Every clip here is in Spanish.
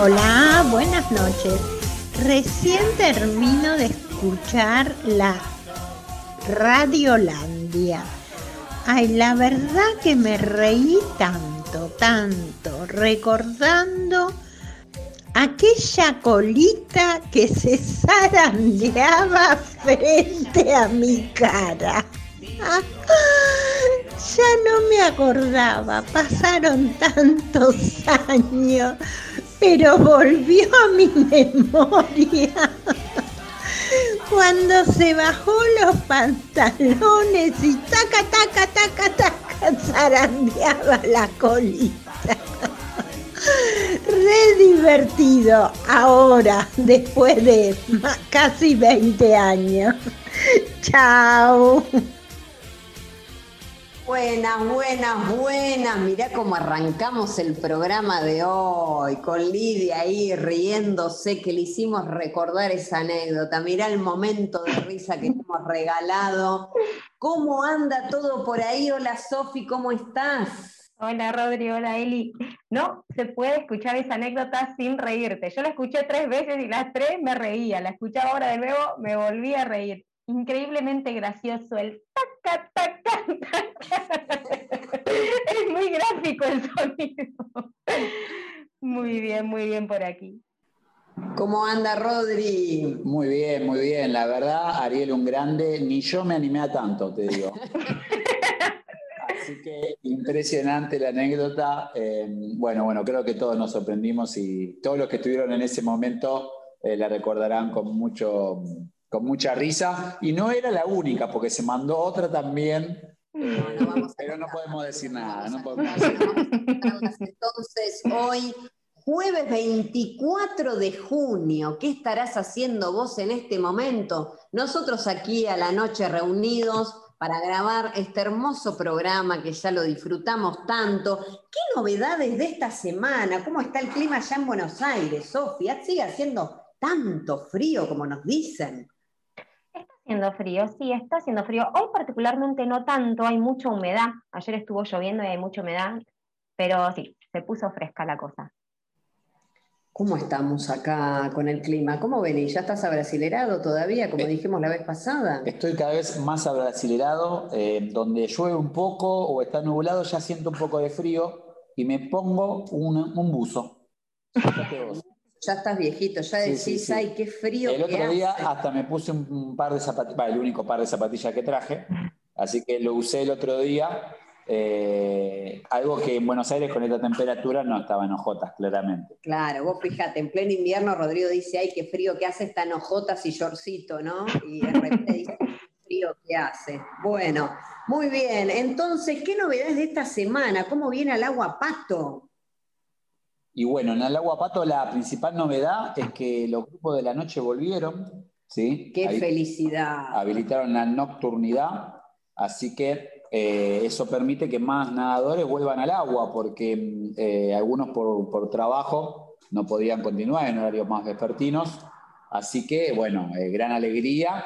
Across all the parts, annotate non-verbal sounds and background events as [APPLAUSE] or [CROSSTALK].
Hola, buenas noches. Recién termino de escuchar la Radiolandia. Ay, la verdad que me reí tanto, tanto, recordando aquella colita que se zarandeaba frente a mi cara. [LAUGHS] ya no me acordaba, pasaron tantos años, pero volvió a mi memoria cuando se bajó los pantalones y taca, taca, taca, taca, zarandeaba la colita. Re divertido ahora, después de casi 20 años. Chao. Buenas, buenas, buenas. Mirá cómo arrancamos el programa de hoy, con Lidia ahí riéndose, que le hicimos recordar esa anécdota. Mirá el momento de risa que hemos regalado. ¿Cómo anda todo por ahí? Hola Sofi, ¿cómo estás? Hola Rodri, hola Eli. No se puede escuchar esa anécdota sin reírte. Yo la escuché tres veces y las tres me reía. La escuché ahora de nuevo, me volví a reír increíblemente gracioso el taca, taca, [LAUGHS] Es muy gráfico el sonido. Muy bien, muy bien por aquí. ¿Cómo anda Rodri? Muy bien, muy bien. La verdad, Ariel un grande, ni yo me animé a tanto, te digo. Así que impresionante la anécdota. Eh, bueno, bueno, creo que todos nos sorprendimos y todos los que estuvieron en ese momento eh, la recordarán con mucho, con mucha risa. Y no era la única, porque se mandó otra también. pero no podemos decir nada. No podemos decir nada. Entonces, hoy, jueves 24 de junio, ¿qué estarás haciendo vos en este momento? Nosotros aquí a la noche reunidos para grabar este hermoso programa que ya lo disfrutamos tanto. ¿Qué novedades de esta semana? ¿Cómo está el clima allá en Buenos Aires, Sofía? ¿Sigue haciendo tanto frío como nos dicen? Haciendo frío, sí, está haciendo frío. Hoy particularmente no tanto, hay mucha humedad. Ayer estuvo lloviendo y hay mucha humedad, pero sí, se puso fresca la cosa. ¿Cómo estamos acá con el clima? ¿Cómo venís? ¿Ya estás abrasilerado todavía, como eh, dijimos la vez pasada? Estoy cada vez más abrasilerado. Eh, donde llueve un poco o está nublado, ya siento un poco de frío y me pongo un, un buzo. [LAUGHS] Ya estás viejito, ya decís, ay, qué frío. El otro día hasta me puse un, par de zapatillas, el único par de zapatillas que traje, así que lo usé el otro día. Eh, algo que en Buenos Aires con esta temperatura no estaba en hojotas, claramente. Claro, vos fíjate, en pleno invierno Rodrigo dice, ay, qué frío que hace, está en y shortcito, ¿no? Y de repente dice, qué frío que hace. Bueno, muy bien. Entonces, ¿qué novedades de esta semana? ¿Cómo viene el agua pato? Y bueno, en el Pato la principal novedad es que los grupos de la noche volvieron. ¿sí? ¡Qué felicidad! Habilitaron la nocturnidad, así que eh, eso permite que más nadadores vuelvan al agua, porque eh, algunos por, trabajo no podían continuar en horarios más vespertinos. Así que, bueno, eh, gran alegría.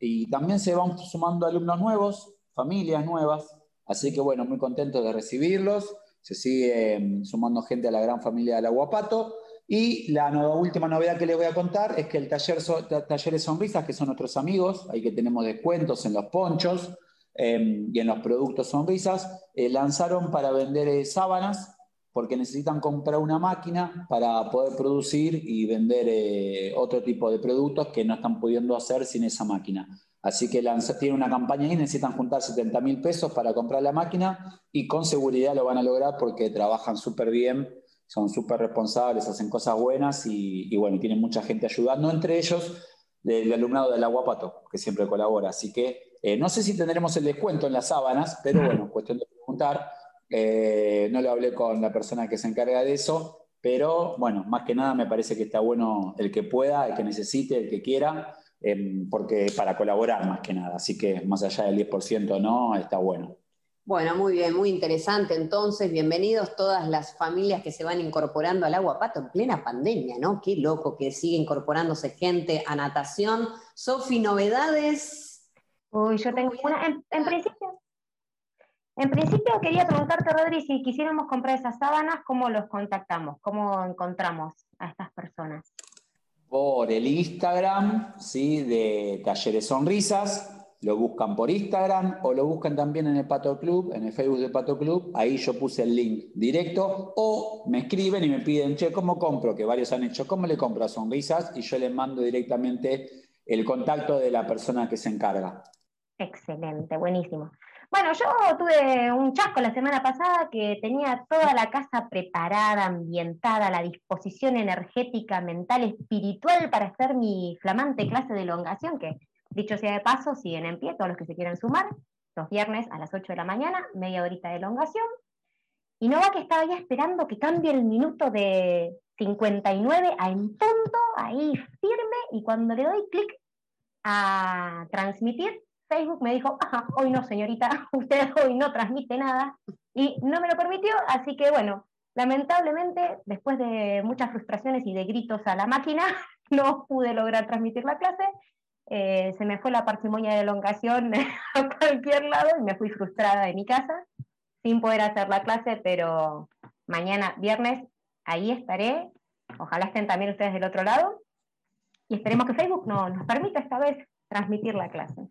Y también se van sumando alumnos nuevos, familias nuevas. Así que, bueno, muy contentos de recibirlos se sigue mm, sumando gente a la gran familia del Aguapato. Y la última novedad que les voy a contar es que el taller Talleres Sonrisas, que son nuestros amigos, ahí que tenemos descuentos en los ponchos em, y en los productos Sonrisas, eh, lanzaron para vender eh, sábanas porque necesitan comprar una máquina para poder producir y vender eh, otro tipo de productos que no están pudiendo hacer sin esa máquina. Así que tiene una campaña y necesitan juntar 70 mil pesos para comprar la máquina y con seguridad lo van a lograr porque trabajan súper bien, son súper responsables, hacen cosas buenas y, bueno, tienen mucha gente ayudando, entre ellos el alumnado del Aguapato, que siempre colabora. Así que eh, no sé si tendremos el descuento en las sábanas, pero bueno, cuestión de preguntar. Eh, no lo hablé con la persona que se encarga de eso, pero bueno, más que nada me parece que está bueno el que pueda, el que necesite, el que quiera. Em, porque para colaborar más que nada, así que más allá del 10% no, está bueno. Bueno, muy bien, muy interesante. Entonces, bienvenidos todas las familias que se van incorporando al agua pato en plena pandemia, ¿no? Qué loco que sigue incorporándose gente a natación. Sofi, novedades. Uy, yo tengo una. En, principio, en principio quería preguntarte, Rodri, si quisiéramos comprar esas sábanas, ¿cómo los contactamos? ¿Cómo encontramos a estas personas? Por el Instagram, ¿sí? De Talleres Sonrisas, lo buscan por Instagram o lo buscan también en el Pato Club, en el Facebook del Pato Club, ahí yo puse el link directo, o me escriben y me piden, che, ¿cómo compro? Que varios han hecho, ¿cómo le compro a Sonrisas? Y yo les mando directamente el contacto de la persona que se encarga. Excelente, buenísimo. Bueno, yo tuve un chasco la semana pasada que tenía toda la casa preparada, ambientada, la disposición energética, mental, espiritual para hacer mi flamante clase de elongación, que dicho sea de paso, siguen en pie todos los que se quieran sumar, los viernes a las 8 de la mañana, media horita de elongación. Y no va que estaba ya esperando que cambie el minuto de 59 a en punto, ahí firme, y cuando le doy clic a transmitir, Facebook me dijo, Ajá, hoy no, señorita, [LAUGHS] usted hoy no transmite nada, y no me lo permitió, así que bueno, lamentablemente, después de muchas frustraciones y de gritos a la máquina, [LAUGHS] no pude lograr transmitir la clase, eh, se me fue la parsimonia de elongación [LAUGHS] a cualquier lado y me fui frustrada de mi casa, sin poder hacer la clase, pero mañana, viernes, ahí estaré, ojalá estén también ustedes del otro lado, y esperemos que Facebook no, nos permita esta vez transmitir la clase.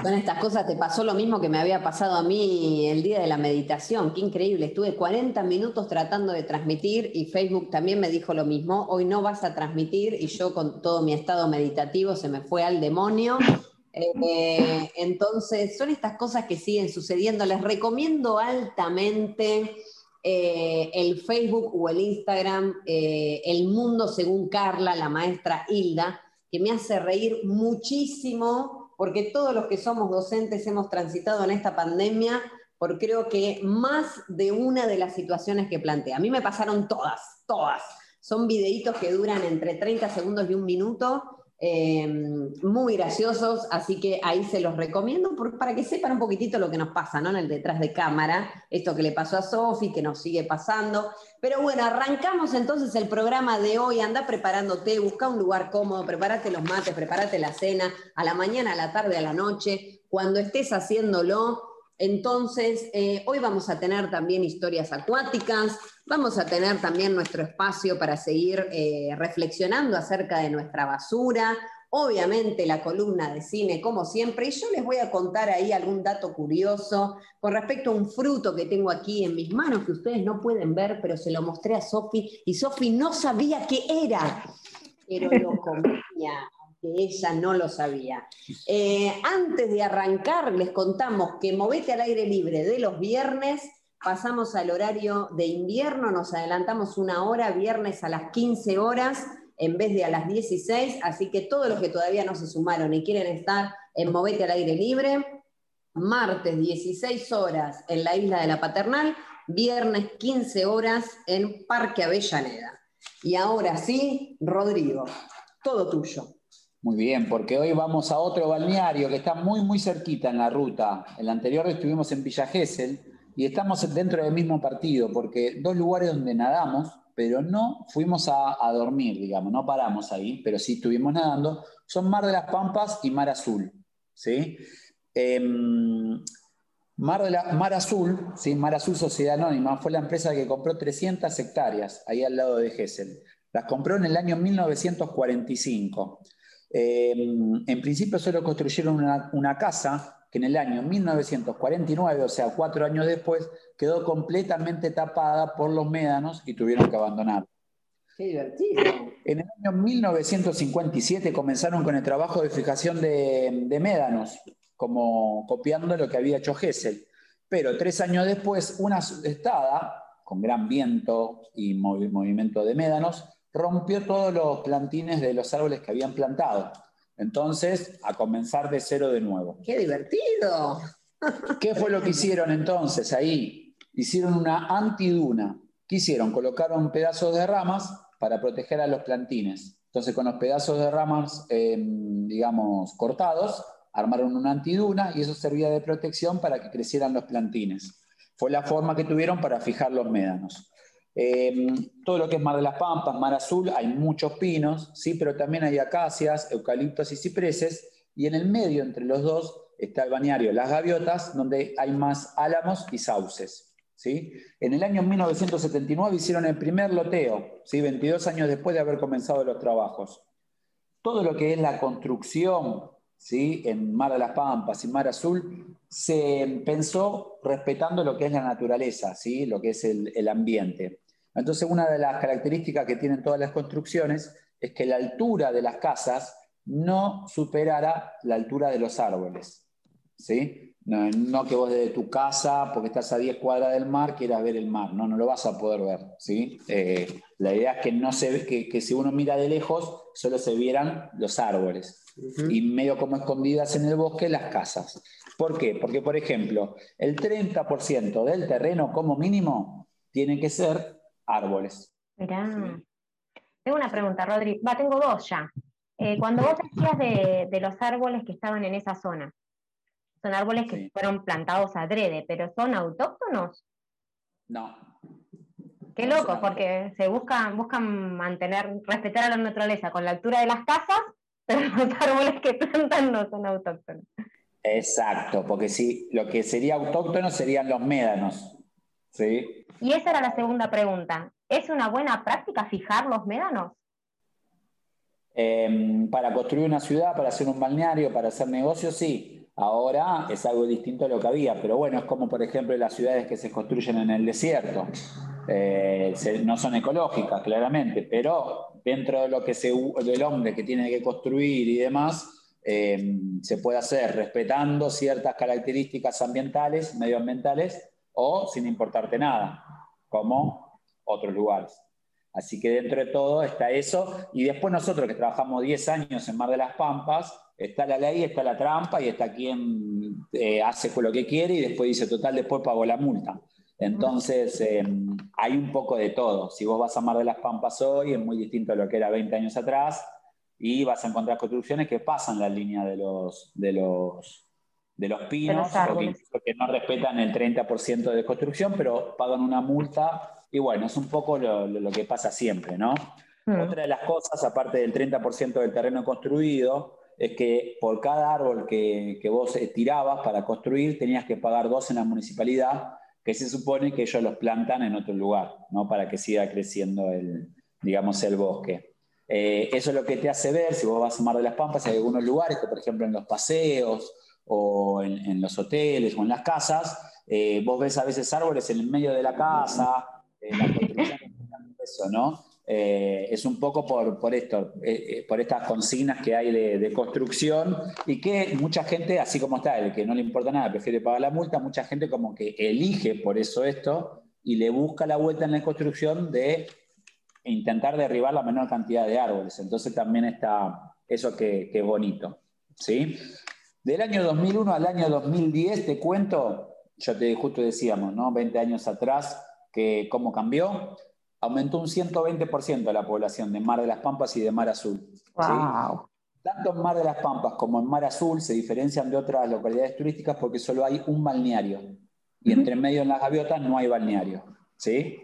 Son estas cosas, te pasó lo mismo que me había pasado a mí el día de la meditación, qué increíble, estuve 40 minutos tratando de transmitir y Facebook también me dijo lo mismo, hoy no vas a transmitir y yo con todo mi estado meditativo se me fue al demonio. Eh, entonces, son estas cosas que siguen sucediendo, les recomiendo altamente eh, el Facebook o el Instagram, eh, El Mundo según Carla, la maestra Hilda, que me hace reír muchísimo porque todos los que somos docentes hemos transitado en esta pandemia por creo que más de una de las situaciones que plantea. A mí me pasaron todas, todas. Son videitos que duran entre 30 segundos y un minuto eh, muy graciosos, así que ahí se los recomiendo para que sepan un poquitito lo que nos pasa ¿no? en el detrás de cámara, esto que le pasó a Sofi, que nos sigue pasando. Pero bueno, arrancamos entonces el programa de hoy, anda preparándote, busca un lugar cómodo, prepárate los mates, prepárate la cena, a la mañana, a la tarde, a la noche, cuando estés haciéndolo. Entonces, eh, hoy vamos a tener también historias acuáticas, Vamos a tener también nuestro espacio para seguir eh, reflexionando acerca de nuestra basura, obviamente la columna de cine como siempre, y yo les voy a contar ahí algún dato curioso con respecto a un fruto que tengo aquí en mis manos que ustedes no pueden ver, pero se lo mostré a Sofi y Sofi no sabía qué era, pero lo comía que ella no lo sabía. Eh, antes de arrancar, les contamos que Movete al aire libre de los viernes pasamos al horario de invierno, nos adelantamos una hora, viernes a las 15 horas en vez de a las 16, así que todos los que todavía no se sumaron y quieren estar en Movete al aire libre, martes 16 horas en la isla de la Paternal, viernes 15 horas en Parque Avellaneda. Y ahora sí, Rodrigo, todo tuyo. Muy bien, porque hoy vamos a otro balneario que está muy, muy cerquita en la ruta. El anterior estuvimos en Villa Gesell, y estamos dentro del mismo partido, porque dos lugares donde nadamos, pero no fuimos a, dormir, digamos, no paramos ahí, pero sí estuvimos nadando, son Mar de las Pampas y Mar Azul. ¿sí? Em, Mar, de la, Mar Azul, ¿sí? Mar Azul Sociedad Anónima, fue la empresa que compró 300 hectáreas ahí al lado de Gessel. Las compró en el año 1945. Em, en principio solo construyeron una casa que en el año 1949, o sea, cuatro años después, quedó completamente tapada por los médanos y tuvieron que abandonar. Qué divertido. En el año 1957 comenzaron con el trabajo de fijación de, médanos, como copiando lo que había hecho Hessel. Pero tres años después, una sudestada, con gran viento y movimiento de médanos, rompió todos los plantines de los árboles que habían plantado. Entonces, a comenzar de cero de nuevo. ¡Qué divertido! ¿Qué fue lo que hicieron entonces ahí? Hicieron una antiduna. ¿Qué hicieron? Colocaron pedazos de ramas para proteger a los plantines. Entonces, con los pedazos de ramas, em, digamos, cortados, armaron una antiduna y eso servía de protección para que crecieran los plantines. Fue la forma que tuvieron para fijar los médanos. Em, todo lo que es Mar de las Pampas, Mar Azul, hay muchos pinos, ¿sí? pero también hay acacias, eucaliptos y cipreses, y en el medio, entre los dos, está el bañario Las Gaviotas, donde hay más álamos y sauces. ¿sí? En el año 1979 hicieron el primer loteo, ¿sí? 22 años después de haber comenzado los trabajos. Todo lo que es la construcción ¿sí? en Mar de las Pampas y Mar Azul se pensó respetando lo que es la naturaleza, ¿sí? lo que es el, el ambiente. Entonces, una de las características que tienen todas las construcciones es que la altura de las casas no superara la altura de los árboles. ¿sí? No, que vos desde tu casa, porque estás a 10 cuadras del mar, quieras ver el mar. No, no lo vas a poder ver. ¿sí? Eh, la idea es que, no se ve, que, que, si uno mira de lejos, solo se vieran los árboles. Y medio como escondidas en el bosque las casas. ¿Por qué? Porque, por ejemplo, el 30% del terreno como mínimo tiene que ser árboles. Mirá. Tengo una pregunta, Rodri. Va, tengo dos ya. Eh, cuando vos decías de, de los árboles que estaban en esa zona, son árboles que fueron plantados adrede, pero ¿son autóctonos? No. Qué loco, porque se buscan, buscan mantener, respetar a la naturaleza con la altura de las casas, [LAUGHS] pero los árboles que plantan no son autóctonos. Exacto, porque sí, lo que sería autóctono serían los médanos. ¿Sí? Y esa era la segunda pregunta. ¿Es una buena práctica fijar los médanos? Eh, para construir una ciudad, para hacer un balneario, para hacer negocios, sí. Ahora es algo distinto a lo que había, pero bueno, es como por ejemplo las ciudades que se construyen en el desierto. Eh, no son ecológicas, claramente, pero dentro de lo que se, del hombre que tiene que construir y demás, eh, se puede hacer respetando ciertas características ambientales, medioambientales, o sin importarte nada, como otros lugares. Así que dentro de todo está eso. Y después nosotros que trabajamos 10 años en Mar de las Pampas, está la ley, está la trampa y está quien eh, hace lo que quiere y después dice, total, después pago la multa. Entonces, eh, hay un poco de todo. Si vos vas a Mar de las Pampas hoy, es muy distinto a lo que era 20 años atrás y vas a encontrar construcciones que pasan la línea de los, de los, de los pinos, que, no respetan el 30% de construcción, pero pagan una multa. Y bueno, es un poco lo, lo que pasa siempre, ¿no? Mm. Otra de las cosas, aparte del 30% del terreno construido, es que por cada árbol que, que vos tirabas para construir tenías que pagar dos en la municipalidad, que se supone que ellos los plantan en otro lugar, ¿no? para que siga creciendo el, digamos, el bosque. Eh, eso es lo que te hace ver, si vos vas a Mar de las Pampas, hay algunos lugares, que por ejemplo en los paseos o en, los hoteles o en las casas, eh, vos ves a veces árboles en el medio de la casa, eh, la eso, ¿no? Eh, es un poco por, esto, eh, por estas consignas que hay de, construcción y que mucha gente, así como está, el que no le importa nada, prefiere pagar la multa, mucha gente como que elige por eso esto y le busca la vuelta en la construcción de intentar derribar la menor cantidad de árboles. Entonces también está eso que, es bonito. ¿sí? Del año 2001 al año 2010, te cuento, yo te justo decíamos, ¿no? 20 años atrás, que cómo cambió aumentó un 120% la población de Mar de las Pampas y de Mar Azul. Tanto en Mar de las Pampas como en Mar Azul se diferencian de otras localidades turísticas porque solo hay un balneario. Y entre medio en las gaviotas no hay balneario. ¿sí?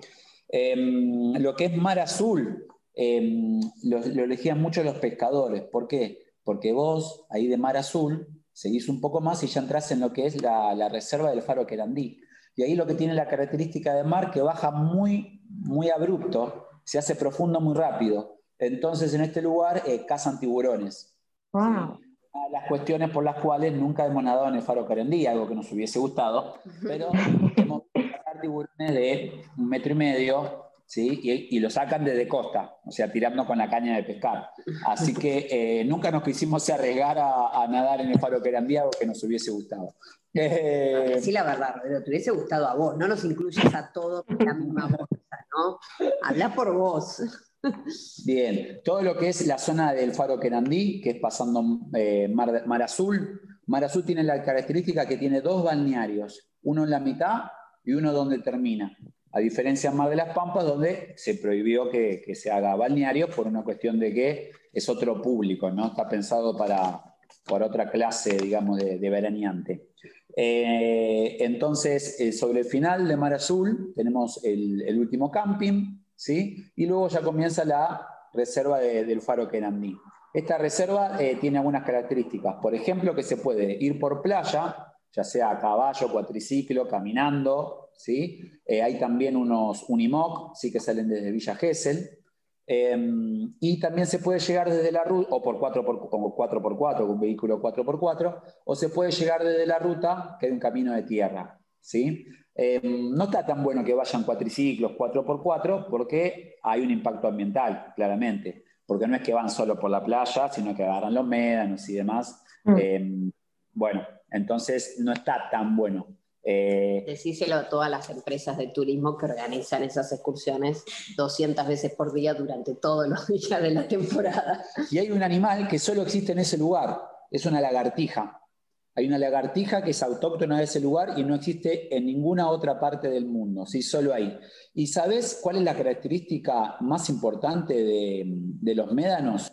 Em, lo que es Mar Azul em, lo, elegían mucho los pescadores. ¿Por qué? Porque vos, ahí de Mar Azul, seguís un poco más y ya entras en lo que es la, la reserva del Faro Querandí. Y ahí lo que tiene la característica de mar que baja muy muy abrupto, se hace profundo muy rápido. Entonces en este lugar eh, cazan tiburones. Las cuestiones por las cuales nunca hemos nadado en el faro Carendí, algo que nos hubiese gustado, pero hemos cazar tiburones de un metro y medio, ¿sí? Y, lo sacan desde costa, o sea, tirando con la caña de pescar. Así que eh, nunca nos quisimos arriesgar a, nadar en el faro Carendí, algo que nos hubiese gustado. Eh, sí, la verdad, pero te hubiese gustado a vos, no nos incluyes a todos en la misma bolsa, ¿no? Habla por vos. Bien, todo lo que es la zona del Faro Querandí, que es pasando eh, Mar, Azul, Mar Azul tiene la característica que tiene dos balnearios, uno en la mitad y uno donde termina. A diferencia Mar de las Pampas, donde se prohibió que, se haga balneario por una cuestión de que es otro público, ¿no? Está pensado para, por otra clase, digamos, de, de veraneante. Eh, entonces, eh, sobre el final de Mar Azul tenemos el, último camping, ¿sí? Y luego ya comienza la reserva del Faro Querandí. Esta reserva eh, tiene algunas características. Por ejemplo, que se puede ir por playa, ya sea a caballo, cuatriciclo, caminando, ¿sí? Eh, hay también unos Unimog, sí que salen desde Villa Gesell. Em, y también se puede llegar desde la ruta, o por 4x, como 4x4, con un vehículo 4x4, o se puede llegar desde la ruta, que es un camino de tierra. ¿sí? Em, no está tan bueno que vayan cuatriciclos 4x4 porque hay un impacto ambiental, claramente. Porque no es que van solo por la playa, sino que agarran los médanos y demás. Mm. Em, bueno, entonces no está tan bueno. Eh, Decíselo a todas las empresas de turismo que organizan esas excursiones 200 veces por día durante todos los [LAUGHS] días de la temporada. Y hay un animal que solo existe en ese lugar, es una lagartija. Hay una lagartija que es autóctona de ese lugar y no existe en ninguna otra parte del mundo, ¿sí? solo ahí. ¿Y sabes cuál es la característica más importante de, los médanos?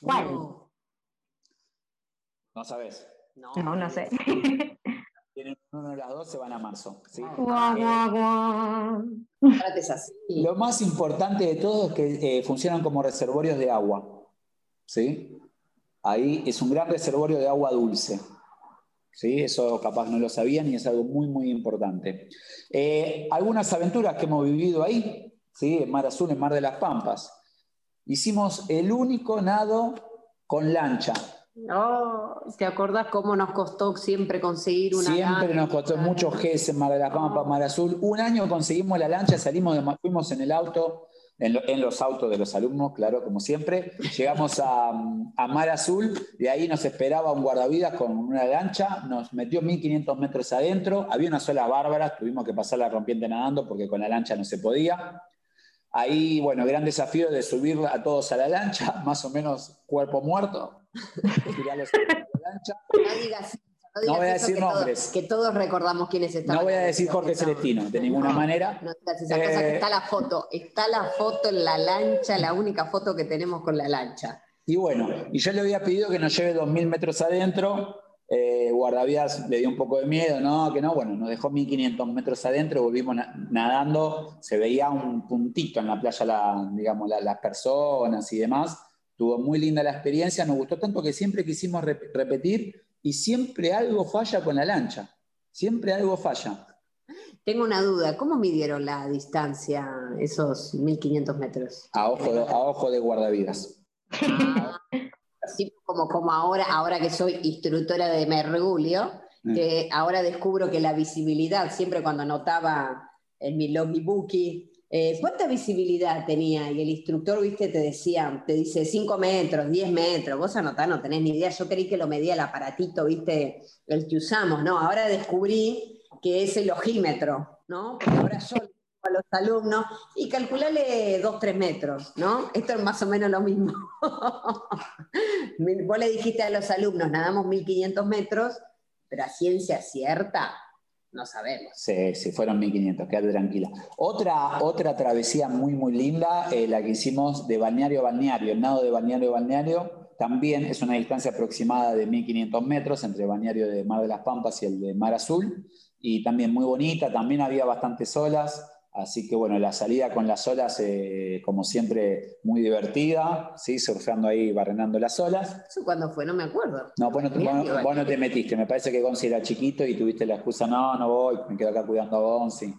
¿Cuál? No sabes. No, no, sé. [LAUGHS] Uno de las dos, se van a marzo. Lo más importante de todo es que eh, funcionan como reservorios de agua. ¿sí? Ahí es un gran reservorio de agua dulce. ¿sí? Eso capaz no lo sabían y es algo muy, muy importante. Eh, algunas aventuras que hemos vivido ahí, ¿sí? en Mar Azul, en Mar de las Pampas. Hicimos el único nado con lancha. Oh, ¿te acordás cómo nos costó siempre conseguir una Siempre nos costó mucho GES en Mar de la Pampa, Mar Azul. Un año conseguimos la lancha, salimos de, fuimos en el auto, en, los autos de los alumnos, claro, como siempre. Llegamos a, Mar Azul, de ahí nos esperaba un guardavidas con una lancha, nos metió 1500 metros adentro, había una sola bárbara, tuvimos que pasar la rompiente nadando porque con la lancha no se podía. Ahí, bueno, gran desafío de subir a todos a la lancha, [LAUGHS] más o menos cuerpo muerto, no voy a decir nombres. que todos recordamos quiénes están. No voy a decir Jorge Celestino, de ninguna manera. No eh, está la foto. Está la foto en la lancha, la única foto que tenemos con la lancha. Y bueno, y yo le había pedido que nos lleve 2.000 metros adentro. Eh, guardavías le dio un poco de miedo, no, que no, bueno, nos dejó 1500 metros adentro, volvimos nadando, se veía un puntito en la playa, digamos, las personas y demás, Tuvo muy linda la experiencia, nos gustó tanto que siempre quisimos repetir y siempre algo falla con la lancha. Siempre algo falla. Tengo una duda, ¿cómo midieron la distancia, esos 1500 metros? A ojo de, a ojo de guardavidas. [LAUGHS] como, como ahora, ahora que soy instructora de mergulio, mm. que ahora descubro que la visibilidad, siempre cuando anotaba en mi logbook eh, ¿Cuánta visibilidad tenía? Y el instructor, viste, te decía, te dice 5 metros, 10 metros, vos anotás, no tenés ni idea, yo creí que lo medía el aparatito, viste, el que usamos, ¿no? Ahora descubrí que es el ojímetro, ¿no? Porque ahora yo a los alumnos y calculale 2, 3 metros, ¿no? Esto es más o menos lo mismo. [LAUGHS] vos le dijiste a los alumnos, nadamos 1500 metros, pero a ciencia cierta, no sabemos. Sí, sí, fueron 1500, quédate tranquila. Otra, otra travesía muy, muy linda, eh, la que hicimos de balneario a balneario, el nado de balneario a balneario, también es una distancia aproximada de 1500 metros entre el balneario de Mar de las Pampas y el de Mar Azul, y también muy bonita, también había bastantes olas, Así que bueno, la salida con las olas, eh, como siempre, muy divertida, ¿sí? surfeando ahí, barrenando las olas. ¿Eso cuándo fue? No me acuerdo. No, vos no, te, metiste. Me parece que Gonzi era chiquito y tuviste la excusa, no, no voy, me quedo acá cuidando a Gonzi.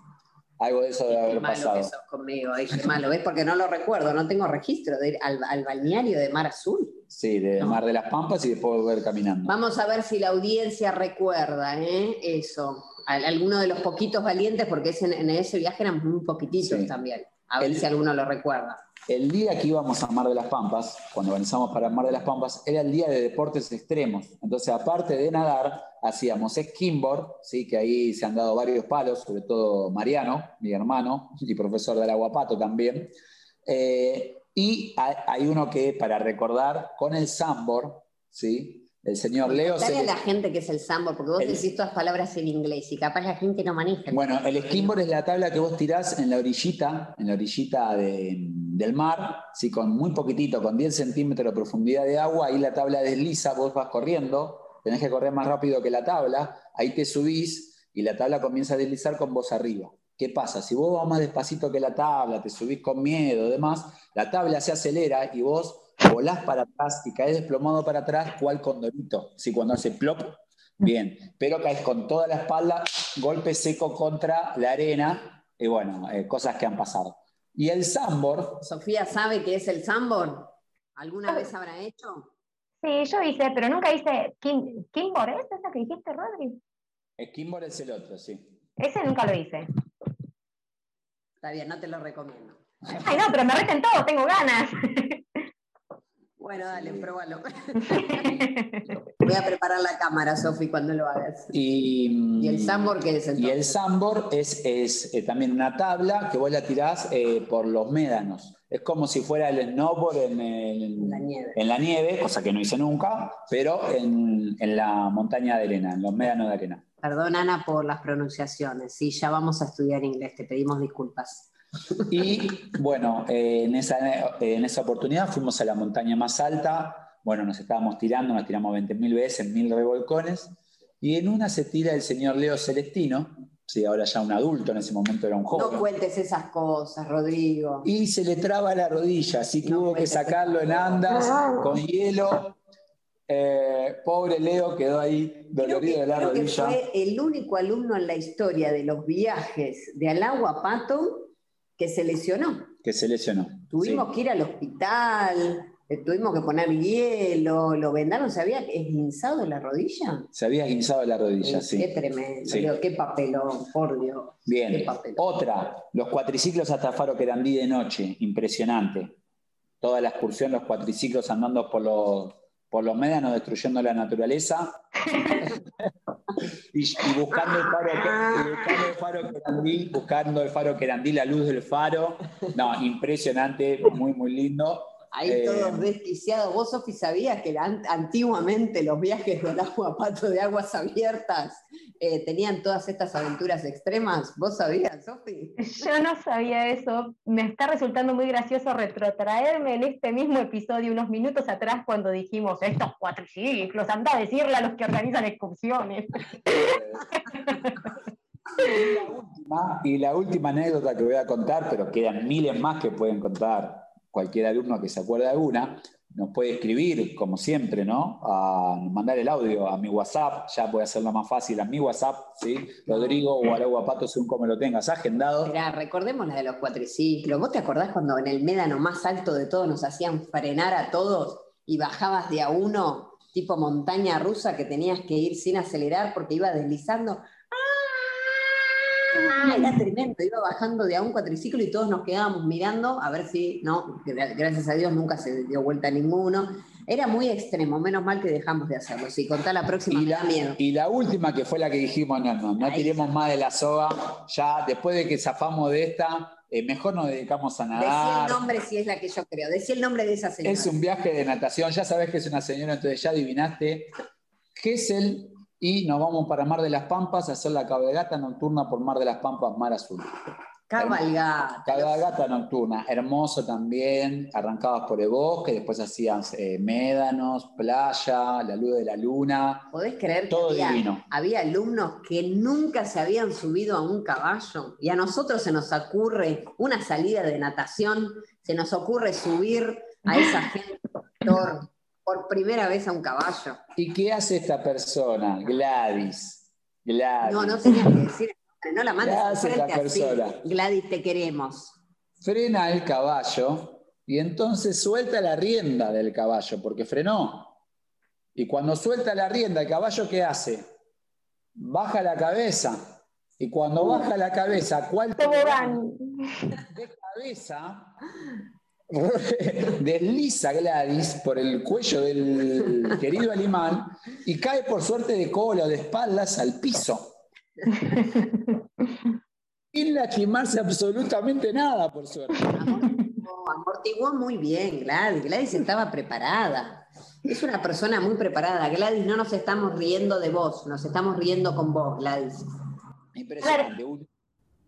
Algo de eso debe haber malo pasado. Que conmigo, ay, qué malo, ¿ves? Porque no lo recuerdo, no tengo registro de ir al, balneario de Mar Azul. Sí, de Mar de las Pampas y después volver caminando. Vamos a ver si la audiencia recuerda ¿eh? eso alguno de los poquitos valientes, porque en, ese viaje eran muy poquititos también. A ver si alguno lo recuerda. El día que íbamos a Mar de las Pampas, cuando organizamos para Mar de las Pampas, era el día de deportes extremos. Entonces, aparte de nadar, hacíamos skimboard, ¿sí? que ahí se han dado varios palos, sobre todo Mariano, mi hermano, y profesor del aguapato también. Eh, y hay uno que, para recordar, con el sandboard, ¿sí? El señor Leo. Dale a la gente que es el sambo, porque vos decís todas palabras en inglés y capaz la gente no maneja. Bueno, el skimboard es la tabla que vos tirás en la orillita, en la orillita del mar, ¿sí? con muy poquitito, con 10 centímetros de profundidad de agua, ahí la tabla desliza, vos vas corriendo, tenés que correr más rápido que la tabla, ahí te subís y la tabla comienza a deslizar con vos arriba. ¿Qué pasa? Si vos vas más despacito que la tabla, te subís con miedo, demás, la tabla se acelera y vos volás para atrás y caes desplomado para atrás, cual condorito. Si cuando hace plop, Bien, pero caes con toda la espalda, golpe seco contra la arena, y bueno, eh, cosas que han pasado. Y el sambor. Sofía sabe qué es el sambor. ¿Alguna vez habrá hecho? Sí, yo hice, pero nunca hice. Kim, ¿Kimbor es esa que dijiste, Rodri? El Kimbor es el otro, sí. Ese nunca lo hice. Está bien, no te lo recomiendo. Ay, no, pero me reten todo, tengo ganas. Bueno, dale, pruébalo. [LAUGHS] [LAUGHS] Voy a preparar la cámara, Sofi, cuando lo hagas. Y, el sambor qué es entonces? Y el sambor es, es eh, también una tabla que vos la tirás eh, por los médanos. Es como si fuera el snowboard en, la nieve. en, la nieve. cosa que no hice nunca, pero en, la montaña de arena, en los médanos de arena. Perdón, Ana, por las pronunciaciones. Sí, ya vamos a estudiar inglés, te pedimos disculpas. Y bueno, eh, en, esa, en esa oportunidad fuimos a la montaña más alta, bueno, nos estábamos tirando, nos tiramos 20.000 veces en mil revolcones, y en una se tira el señor Leo Celestino, sí, ahora ya un adulto, en ese momento era un joven. No cuentes esas cosas, Rodrigo. Y se le traba la rodilla, así que hubo que sacarlo en andas, con hielo. Eh, pobre Leo quedó ahí dolorido de la creo rodilla. Que fue el único alumno en la historia de los viajes de Alagua Pato que se lesionó. Que se lesionó. Tuvimos que ir al hospital, eh, tuvimos que poner hielo, lo vendaron, ¿se había esguinzado la rodilla? Se había esguinzado la rodilla, sí. Qué tremendo, qué papelón, por Dios. Bien, otra, los cuatriciclos hasta Faro Querandí de noche, impresionante. Toda la excursión, los cuatriciclos andando por los, por los médanos, destruyendo la naturaleza. [LAUGHS] y, buscando, el faro, buscando el faro Querandí, buscando el faro Querandí, la luz del faro. No, impresionante, muy, muy lindo. Ahí eh, todos desquiciados. Vos, Sofi, sabías que antiguamente los viajes del agua pato de aguas abiertas eh, tenían todas estas aventuras extremas. ¿Vos sabías, Sofi? Yo no sabía eso. Me está resultando muy gracioso retrotraerme en este mismo episodio unos minutos atrás cuando dijimos estos cuatriciclos, anda a decirle a los que organizan excursiones. y la última anécdota que voy a contar, pero quedan miles más que pueden contar cualquier alumno que se acuerde de alguna, nos puede escribir, como siempre, ¿no? A mandar el audio a mi WhatsApp, ya puede hacerlo más fácil a mi WhatsApp, ¿sí? Rodrigo o Aragua Pato, según como lo tengas agendado. Mirá, recordemos la de los cuatriciclos. ¿Vos te acordás cuando en el médano más alto de todo nos hacían frenar a todos y bajabas de a uno, tipo montaña rusa, que tenías que ir sin acelerar porque iba deslizando? Ah, era tremendo, iba bajando de a un cuatriciclo y todos nos quedábamos mirando a ver si, no, gracias a Dios nunca se dio vuelta ninguno. Era muy extremo, menos mal que dejamos de hacerlo. Si contá la próxima, y la, miedo. Y la última que fue la que dijimos, no, no, no tiremos más de la soga, ya después de que zafamos de esta, eh, mejor nos dedicamos a nadar. Decía el nombre si es la que yo creo, decía el nombre de esa señora. Es un viaje de natación, ya sabes que es una señora, entonces ya adivinaste. el y nos vamos para Mar de las Pampas a hacer la cabalgata nocturna por Mar de las Pampas, Mar Azul. Cabalgata. Cabalgata nocturna, hermoso también, arrancabas por el bosque, después hacías eh, médanos, playa, la luz de la luna. ¿Podés creer todo que divino. había alumnos que nunca se habían subido a un caballo? Y a nosotros se nos ocurre una salida de natación, se nos ocurre subir a esa gente por primera vez a un caballo. ¿Y qué hace esta persona? Gladys. Gladys. No, no tenías que decir, no la mandes ¿Qué hace esta persona? Gladys, te queremos. Frena el caballo y entonces suelta la rienda del caballo, porque frenó. Y cuando suelta la rienda, el caballo, ¿qué hace? Baja la cabeza. Y cuando baja la cabeza, ¿cuál De cabeza [LAUGHS] desliza Gladys por el cuello del querido alemán y cae por suerte de cola de espaldas al piso. Sin lastimarse absolutamente nada, por suerte. Amortiguó, muy bien Gladys. Gladys estaba preparada. Es una persona muy preparada. Gladys, no nos estamos riendo de vos, nos estamos riendo con vos, Gladys. Impresionante.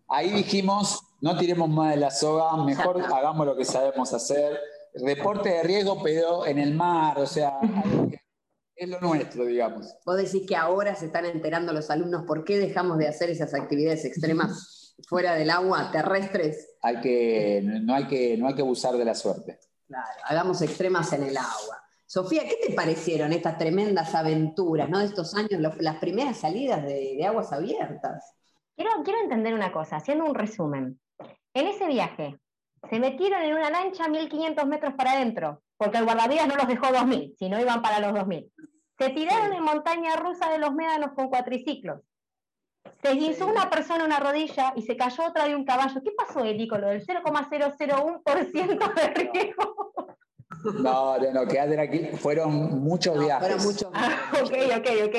Ahí dijimos, no tiremos más de la soga, mejor hagamos lo que sabemos hacer. Reporte de riesgo, pero en el mar, o sea, es lo nuestro, digamos. Vos decís que ahora se están enterando los alumnos por qué dejamos de hacer esas actividades extremas fuera del agua, terrestres. Hay que, no, hay que, no hay que abusar de la suerte. Claro, hagamos extremas en el agua. Sofía, ¿qué te parecieron estas tremendas aventuras, ¿no? De estos años, las primeras salidas de, aguas abiertas. Quiero, quiero entender una cosa, haciendo un resumen. En ese viaje, se metieron en una lancha 1500 metros para adentro, porque el guardavidas no los dejó 2000, si no iban para los 2000. Se tiraron en montaña rusa de los médanos con cuatriciclos. Se guinzó una persona una rodilla y se cayó otra de un caballo. ¿Qué pasó, Eli, con lo del 0,001% de riesgo? No, no, no, quédate aquí. Fueron muchos viajes. Fueron muchos ah, ok, ok, ok.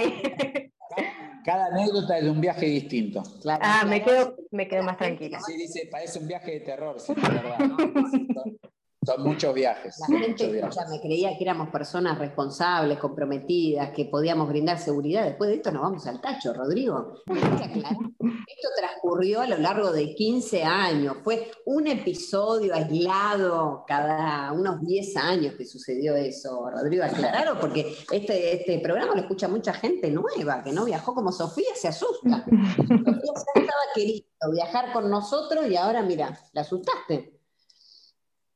Cada anécdota es de un viaje distinto. ah, me quedo, me quedo más tranquila. Sí, dice, parece un viaje de terror, sí, verdad. Son muchos viajes. La gente ya me creía que éramos personas responsables, comprometidas, que podíamos brindar seguridad. Después de esto nos vamos al tacho, Rodrigo. Esto transcurrió a lo largo de 15 años. Fue un episodio aislado cada unos 10 años que sucedió eso, Rodrigo. Aclararlo, porque este, este programa lo escucha mucha gente nueva, que no viajó como Sofía, se asusta. [LAUGHS] Sofía estaba queriendo viajar con nosotros y ahora, mira, la asustaste.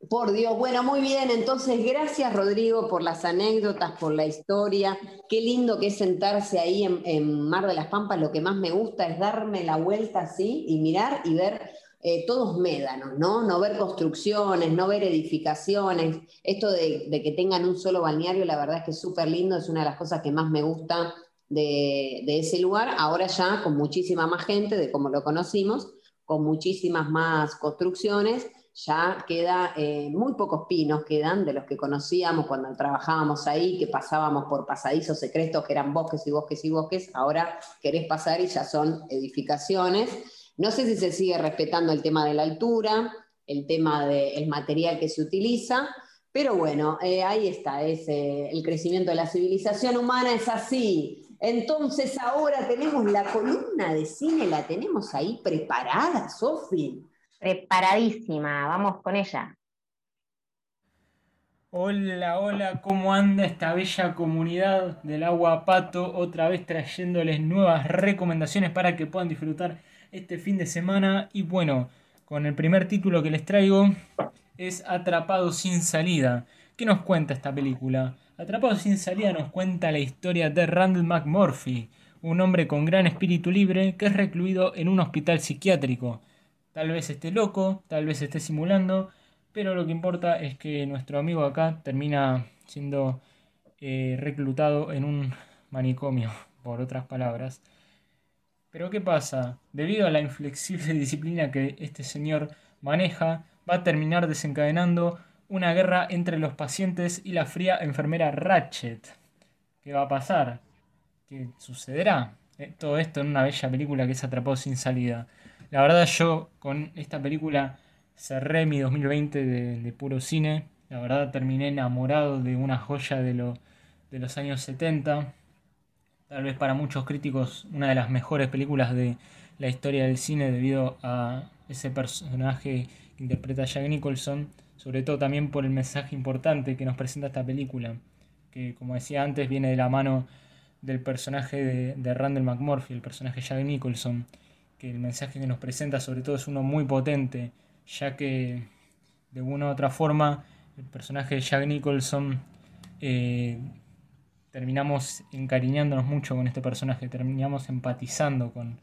Por Dios, bueno, muy bien. Entonces, gracias Rodrigo por las anécdotas, por la historia. Qué lindo que es sentarse ahí en, Mar de las Pampas. Lo que más me gusta es darme la vuelta así y mirar y ver eh, todos médanos, ¿no? No ver construcciones, no ver edificaciones. Esto de, que tengan un solo balneario, la verdad es que es súper lindo. Es una de las cosas que más me gusta de, de ese lugar. Ahora ya con muchísima más gente de como lo conocimos, con muchísimas más construcciones ya queda, eh, muy pocos pinos quedan de los que conocíamos cuando trabajábamos ahí, que pasábamos por pasadizos secretos que eran bosques y bosques y bosques, ahora querés pasar y ya son edificaciones. No sé si se sigue respetando el tema de la altura, el tema del material que se utiliza, pero bueno, eh, ahí está, es, eh, el crecimiento de la civilización humana es así. Entonces ahora tenemos la columna de cine, la tenemos ahí preparada, Sofi. Preparadísima, vamos con ella. Hola, hola, ¿cómo anda esta bella comunidad del agua pato? Otra vez trayéndoles nuevas recomendaciones para que puedan disfrutar este fin de semana. Y bueno, con el primer título que les traigo es Atrapado sin salida. ¿Qué nos cuenta esta película? Atrapado sin salida nos cuenta la historia de Randall McMurphy, un hombre con gran espíritu libre que es recluido en un hospital psiquiátrico. Tal vez esté loco, tal vez esté simulando, pero lo que importa es que nuestro amigo acá termina siendo eh, reclutado en un manicomio, [LAUGHS] por otras palabras. Pero ¿qué pasa? Debido a la inflexible [LAUGHS] disciplina que este señor maneja, va a terminar desencadenando una guerra entre los pacientes y la fría enfermera Ratchet. ¿Qué va a pasar? ¿Qué sucederá? Eh, todo esto en una bella película que se atrapó sin salida. La verdad yo con esta película cerré mi 2020 de, puro cine. La verdad terminé enamorado de una joya de, de los años 70. Tal vez para muchos críticos una de las mejores películas de la historia del cine debido a ese personaje que interpreta Jack Nicholson. Sobre todo también por el mensaje importante que nos presenta esta película. Que como decía antes viene de la mano del personaje de, de Randall McMurphy, el personaje Jack Nicholson el mensaje que nos presenta sobre todo es uno muy potente, ya que de una u otra forma el personaje de Jack Nicholson eh, terminamos encariñándonos mucho con este personaje, terminamos empatizando con,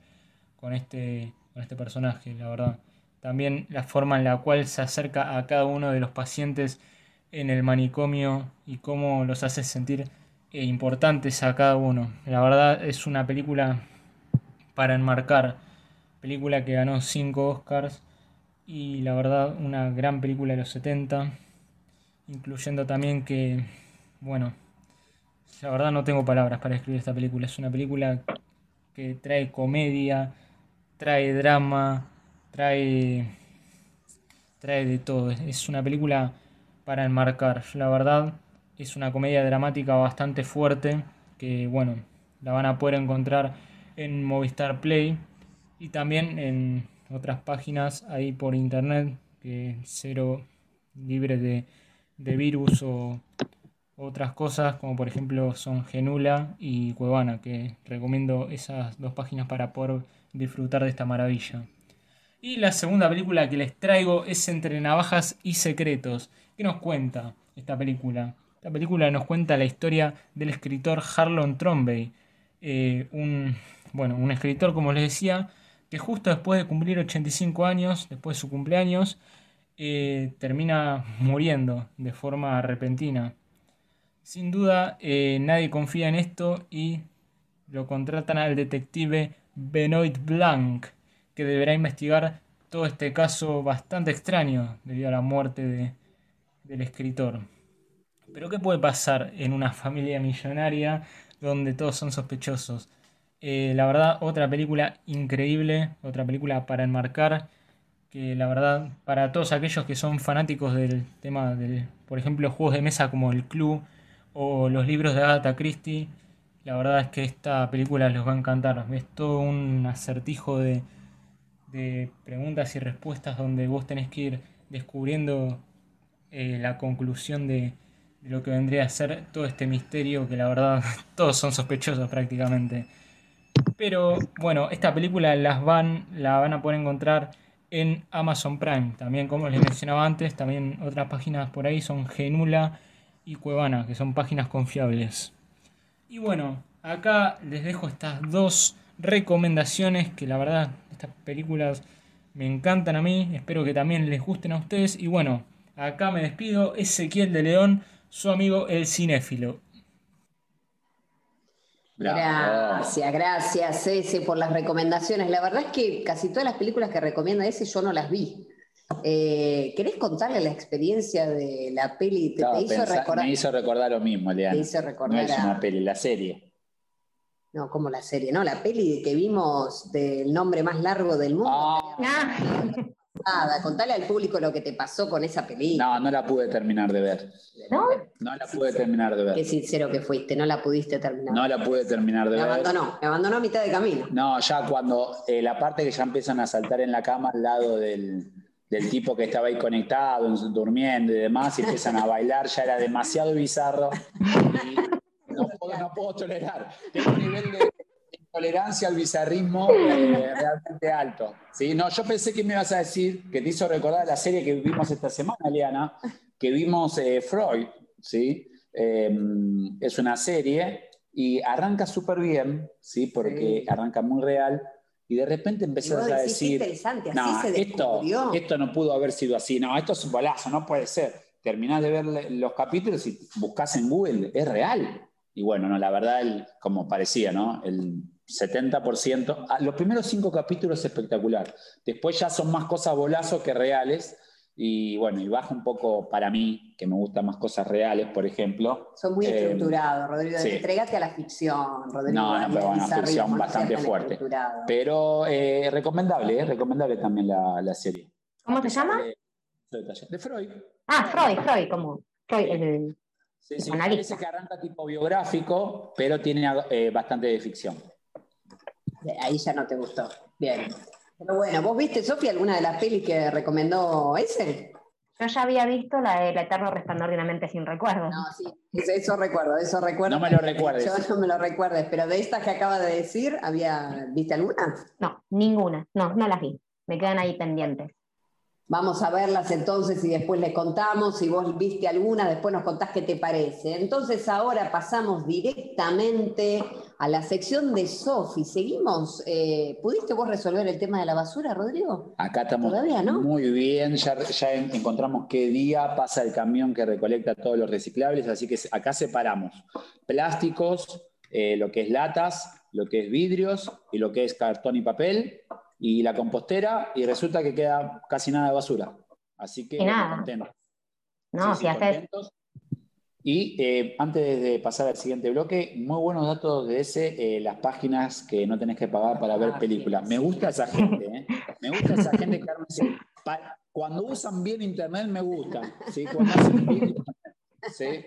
con, este, con este personaje, la verdad. También la forma en la cual se acerca a cada uno de los pacientes en el manicomio y cómo los hace sentir eh, importantes a cada uno. La verdad es una película para enmarcar película que ganó 5 Oscars y la verdad una gran película de los 70, incluyendo también que, bueno, la verdad no tengo palabras para escribir esta película, es una película que trae comedia, trae drama, trae, trae de todo, es una película para enmarcar, la verdad es una comedia dramática bastante fuerte que, bueno, la van a poder encontrar en Movistar Play y también en otras páginas ahí por internet, que cero libre de, virus o otras cosas, como por ejemplo son Genula y Cuevana, que recomiendo esas dos páginas para poder disfrutar de esta maravilla. Y la segunda película que les traigo es Entre Navajas y Secretos. ¿Qué nos cuenta esta película? Esta película nos cuenta la historia del escritor Harlon Trombey, eh, un, bueno, un escritor, como les decía, que justo después de cumplir 85 años, después de su cumpleaños, eh, termina [LAUGHS] muriendo de forma repentina. Sin duda, eh, nadie confía en esto y lo contratan al detective Benoit Blanc, que deberá investigar todo este caso bastante extraño debido a la muerte de, del escritor. Pero ¿qué puede pasar en una familia millonaria donde todos son sospechosos? Eh, la verdad, otra película increíble, otra película para enmarcar, que la verdad, para todos aquellos que son fanáticos del tema del, por ejemplo, juegos de mesa como el Club o los libros de Agatha Christie, la verdad es que esta película les va a encantar. Es todo un acertijo de, de preguntas y respuestas donde vos tenés que ir descubriendo eh, la conclusión de, de, lo que vendría a ser todo este misterio que la verdad [LAUGHS] todos son sospechosos prácticamente. Pero bueno, esta película las van, la van a poder encontrar en Amazon Prime. También como les mencionaba antes, también otras páginas por ahí son Genula y Cuevana, que son páginas confiables. Y bueno, acá les dejo estas dos recomendaciones que la verdad estas películas me encantan a mí, espero que también les gusten a ustedes y bueno, acá me despido, Ezequiel de León, su amigo el cinéfilo. Gracias, gracias ese por las recomendaciones. La verdad es que casi todas las películas que recomienda ese yo no las vi. Eh, ¿Querés contarle la experiencia de la peli? ¿Te, no, te hizo pensá, recordar? Me hizo recordar lo mismo, Leana. Te hizo recordar no es una peli, la serie. No, como la serie, ¿no? La peli que vimos del nombre más largo del mundo. Ah. Nada, contale al público lo que te pasó con esa película. No, no la pude terminar de ver. ¿No? No la pude terminar de ver. Qué sincero que fuiste, no la pudiste terminar. No la pude terminar de me ver. abandonó, me abandonó a mitad de camino. No, ya cuando eh, la parte que ya empiezan a saltar en la cama al lado del, del tipo que estaba ahí conectado, durmiendo y demás, y empiezan a bailar, ya era demasiado bizarro. Y no, puedo, no puedo tolerar. Tengo un nivel de tolerancia al bizarrismo eh, realmente alto. ¿sí? No, yo pensé que me ibas a decir, que te hizo recordar la serie que vimos esta semana, Liana, que vimos eh, Freud, ¿sí? Eh, es una serie y arranca súper bien, ¿sí? Porque sí. arranca muy real. Y de repente empezás a decir, no, esto, esto no pudo haber sido así, no, esto es un bolazo, no puede ser. Terminás de ver los capítulos y buscas en Google, es real. Y bueno, no, la verdad, el, como parecía, ¿no? El 70%. Ah, los primeros cinco capítulos es espectacular. Después ya son más cosas bolazos que reales. Y bueno, y baja un poco para mí, que me gustan más cosas reales, por ejemplo. Son muy estructurados, eh, Rodrigo. Sí. Entrégate a la ficción, Rodrigo. No, no, pero bueno, ficción bastante fuerte. Pero eh, recomendable, eh, recomendable también la, la serie. ¿Cómo se llama? De, de, Freud. Ah, Freud, Freud, como Freud, el, sí, sí, Parece que arranca tipo biográfico, pero tiene eh, bastante de ficción. Ahí ya no te gustó. Bien. Pero bueno, ¿vos viste, Sofía, alguna de las pelis que recomendó ese? Yo ya había visto la del Eterno Resplandor de una mente sin recuerdo. No, sí, eso recuerdo, eso recuerdo. No me lo recuerdes. Yo no me lo recuerdes, pero de estas que acaba de decir, ¿había, ¿viste alguna? No, ninguna, no, no las vi. Me quedan ahí pendientes. Vamos a verlas entonces y después les contamos. Si vos viste alguna, después nos contás qué te parece. Entonces ahora pasamos directamente a la sección de Sofi. Seguimos. Eh, ¿Pudiste vos resolver el tema de la basura, Rodrigo? Acá estamos Todavía, ¿no? muy bien. Ya, ya encontramos qué día pasa el camión que recolecta todos los reciclables. Así que acá separamos plásticos, eh, lo que es latas, lo que es vidrios y lo que es cartón y papel y la compostera y resulta que queda casi nada de basura. Así que contentos. No, sí, si sí, haces... Y eh, antes de pasar al siguiente bloque, muy buenos datos de ese, eh, las páginas que no tenés que pagar para ver ah, películas. Sí, me gusta esa gente, ¿eh? Me gusta esa gente que dice, cuando usan bien internet me gusta. ¿sí? Cuando hacen bien, ¿sí?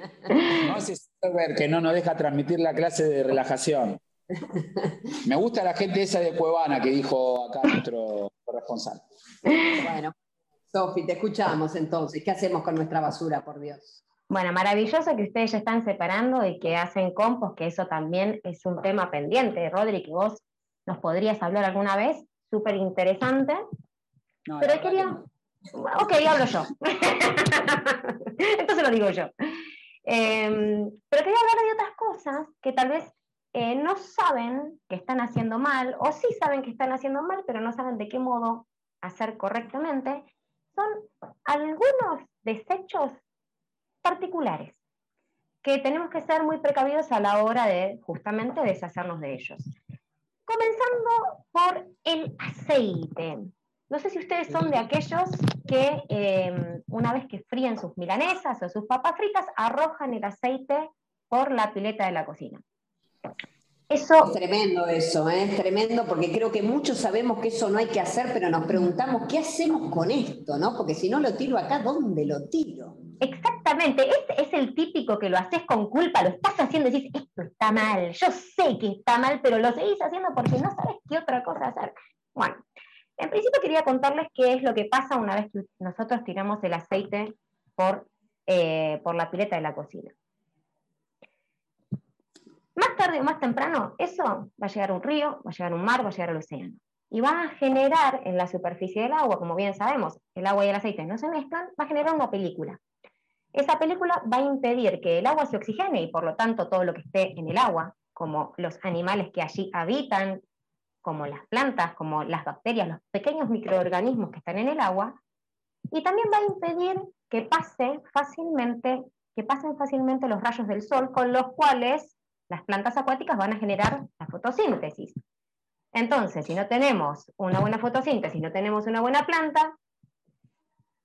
No hace ver que no nos deja transmitir la clase de relajación. Me gusta la gente esa de Cuevana que dijo acá nuestro corresponsal. Bueno, Sofi, te escuchamos entonces. ¿Qué hacemos con nuestra basura, por Dios? Bueno, maravilloso que ustedes ya están separando y que hacen compost, que eso también es un tema pendiente. Rodri, que vos nos podrías hablar alguna vez, súper interesante. No, Pero quería... No. Ok, hablo yo. [LAUGHS] Entonces lo digo yo. Em, pero quería hablar de otras cosas que tal vez eh, no saben que están haciendo mal, o sí saben que están haciendo mal, pero no saben de qué modo hacer correctamente. Son algunos desechos particulares que tenemos que ser muy precavidos a la hora de justamente deshacernos de ellos. Comenzando por el aceite. No sé si ustedes son de aquellos que em, una vez que fríen sus milanesas o sus papas fritas, arrojan el aceite por la pileta de la cocina. Eso... Es tremendo eso, ¿eh? es tremendo porque creo que muchos sabemos que eso no hay que hacer, pero nos preguntamos, ¿qué hacemos con esto? ¿no? Porque si no lo tiro acá, ¿dónde lo tiro? Exactamente, este es el típico que lo haces con culpa, lo estás haciendo y dices, esto está mal, yo sé que está mal, pero lo seguís haciendo porque no sabes qué otra cosa hacer. Bueno, en principio quería contarles qué es lo que pasa una vez que nosotros tiramos el aceite por, eh, por la pileta de la cocina. Más tarde o más temprano, eso va a llegar a un río, va a llegar a un mar, va a llegar al océano. Y va a generar en la superficie del agua, como bien sabemos, el agua y el aceite no se mezclan, va a generar una película. Esa película va a impedir que el agua se oxigene y por lo tanto todo lo que esté en el agua, como los animales que allí habitan, como las plantas, como las bacterias, los pequeños microorganismos que están en el agua, y también va a impedir que pase fácilmente, que pasen fácilmente los rayos del sol, con los cuales las plantas acuáticas van a generar la fotosíntesis. Entonces, si no tenemos una buena fotosíntesis, no tenemos una buena planta,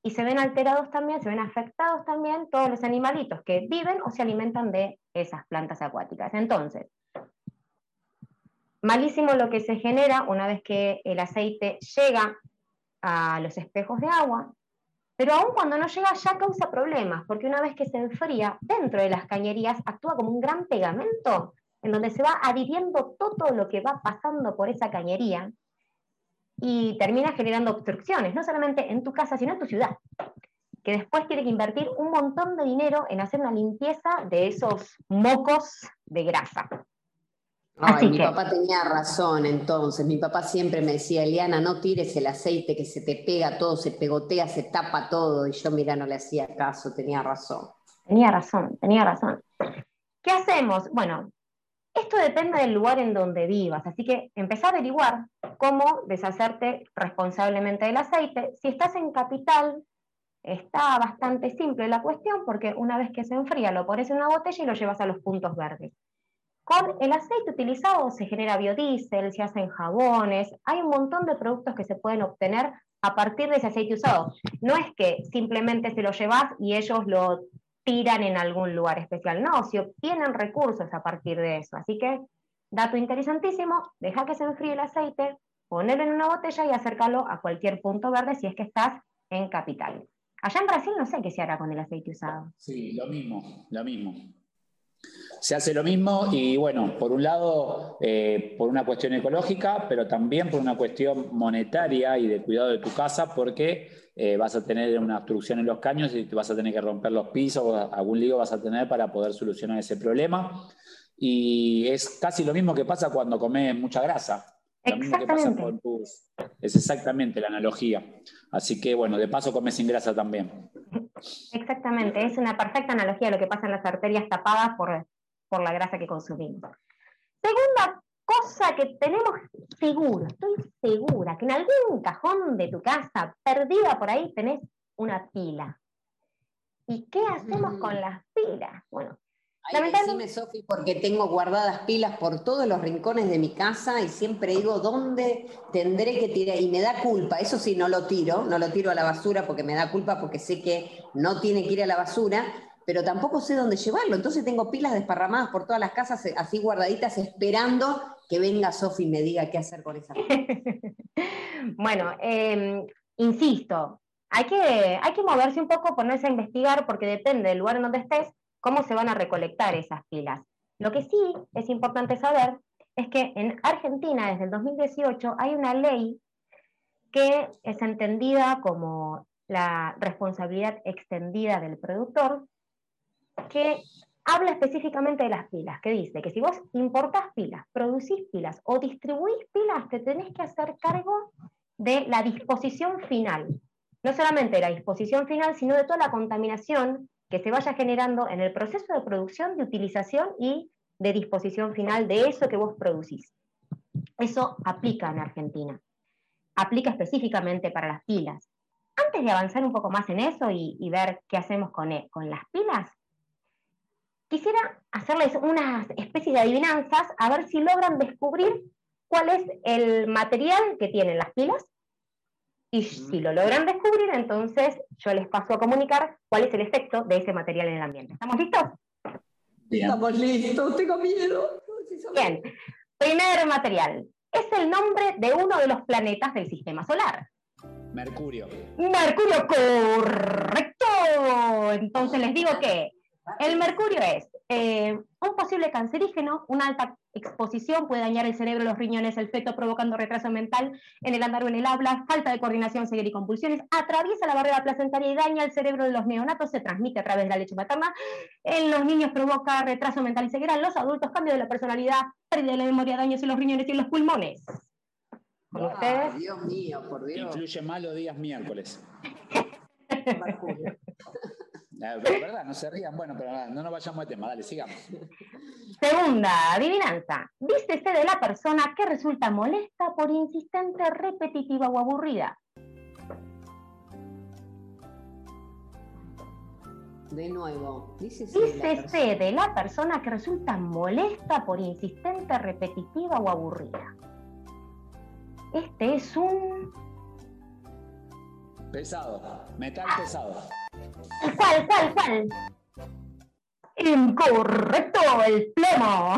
y se ven alterados también, se ven afectados también todos los animalitos que viven o se alimentan de esas plantas acuáticas. Entonces, Malísimo lo que se genera una vez que el aceite llega a los espejos de agua, pero aún cuando no llega ya causa problemas, porque una vez que se enfría, dentro de las cañerías actúa como un gran pegamento, en donde se va adhiriendo todo lo que va pasando por esa cañería y termina generando obstrucciones, no solamente en tu casa, sino en tu ciudad, que después tiene que invertir un montón de dinero en hacer una limpieza de esos mocos de grasa mi papá tenía razón entonces. Mi papá siempre me decía, Eliana, no tires el aceite que se te pega todo, se pegotea, se tapa todo. Y yo, mira, no le hacía caso, tenía razón. Tenía razón, tenía razón. ¿Qué hacemos? Bueno, esto depende del lugar en donde vivas, así que empezá a averiguar cómo deshacerte responsablemente del aceite. Si estás en capital, está bastante simple la cuestión porque una vez que se enfría lo pones en una botella y lo llevas a los puntos verdes. Con el aceite utilizado se genera biodiesel, se hacen jabones, hay un montón de productos que se pueden obtener a partir de ese aceite usado. No es que simplemente se lo llevas y ellos lo tiran en algún lugar especial, no, se obtienen recursos a partir de eso. Así que, dato interesantísimo, deja que se enfríe el aceite, ponerlo en una botella y acércalo a cualquier punto verde si es que estás en capital. Allá en Brasil no sé qué se hará con el aceite usado. Sí, lo mismo, lo mismo se hace lo mismo y bueno, por un lado, eh, por una cuestión ecológica, pero también por una cuestión monetaria y de cuidado de tu casa, porque eh, vas a tener una obstrucción en los caños y te vas a tener que romper los pisos o algún lío vas a tener para poder solucionar ese problema. Y es casi lo mismo que pasa cuando comes mucha grasa. Lo mismo que pasa con tus... Es exactamente la analogía. Así que bueno, de paso comes sin grasa también. Exactamente, es una perfecta analogía de lo que pasa en las arterias tapadas por por la grasa que consumimos. Segunda cosa que tenemos seguro, estoy segura, que en algún cajón de tu casa, perdida por ahí, tenés una pila. ¿Y qué hacemos con mm. las pilas? Bueno, Ay, decime, Sofi, porque tengo guardadas pilas por todos los rincones de mi casa y siempre digo, ¿dónde tendré que tirar? Y me da culpa, eso sí, no lo tiro, no lo tiro a la basura porque me da culpa porque sé que no tiene que ir a la basura, pero tampoco sé dónde llevarlo. Entonces tengo pilas desparramadas por todas las casas, eh, así guardaditas, esperando que venga Sofi y me diga qué hacer con esa [LAUGHS] bueno, em, insisto, hay que, hay que moverse un poco, ponerse a investigar, porque depende del lugar en donde estés, cómo se van a recolectar esas pilas. Lo que sí es importante saber es que en Argentina, desde el 2018, hay una ley que es entendida como la responsabilidad extendida del productor, que habla específicamente de las pilas, que dice que si vos importás pilas, producís pilas o distribuís pilas, te tenés que hacer cargo de la disposición final. No solamente de la disposición final, sino de toda la contaminación que se vaya generando en el proceso de producción, de utilización y de disposición final de eso que vos producís. Eso aplica en Argentina. Aplica específicamente para las pilas. Antes de avanzar un poco más en eso y, ver qué hacemos con, e, con las pilas, quisiera hacerles unas especies de adivinanzas a ver si logran descubrir cuál es el material que tienen las pilas y si lo logran descubrir, entonces yo les paso a comunicar cuál es el efecto de ese material en el ambiente. ¿Estamos listos? Estamos listos, tengo miedo. Bien, primer material. Es el nombre de uno de los planetas del sistema solar. Mercurio. Mercurio, correcto. Entonces les digo que el mercurio es eh, un posible cancerígeno, una alta exposición puede dañar el cerebro, los riñones, el feto, provocando retraso mental en el andar o en el habla, falta de coordinación, ceguera y compulsiones, atraviesa la barrera placentaria y daña el cerebro de los neonatos, se transmite a través de la leche materna, en los niños provoca retraso mental y ceguera, en los adultos cambio de la personalidad, pérdida de la memoria, daños en los riñones y en los pulmones. Dios mío, por Dios. Incluye malos días miércoles. La verdad, no se rían. Bueno, pero no nos vayamos de tema. Dale, sigamos. Segunda, adivinanza. Dícese de la persona que resulta molesta por insistente, repetitiva o aburrida. De nuevo, dícese, dícese de la persona que resulta molesta por insistente, repetitiva o aburrida. Este es un... Pesado, metal pesado. ¿Cuál, cuál, cuál? Incorrecto, el plomo.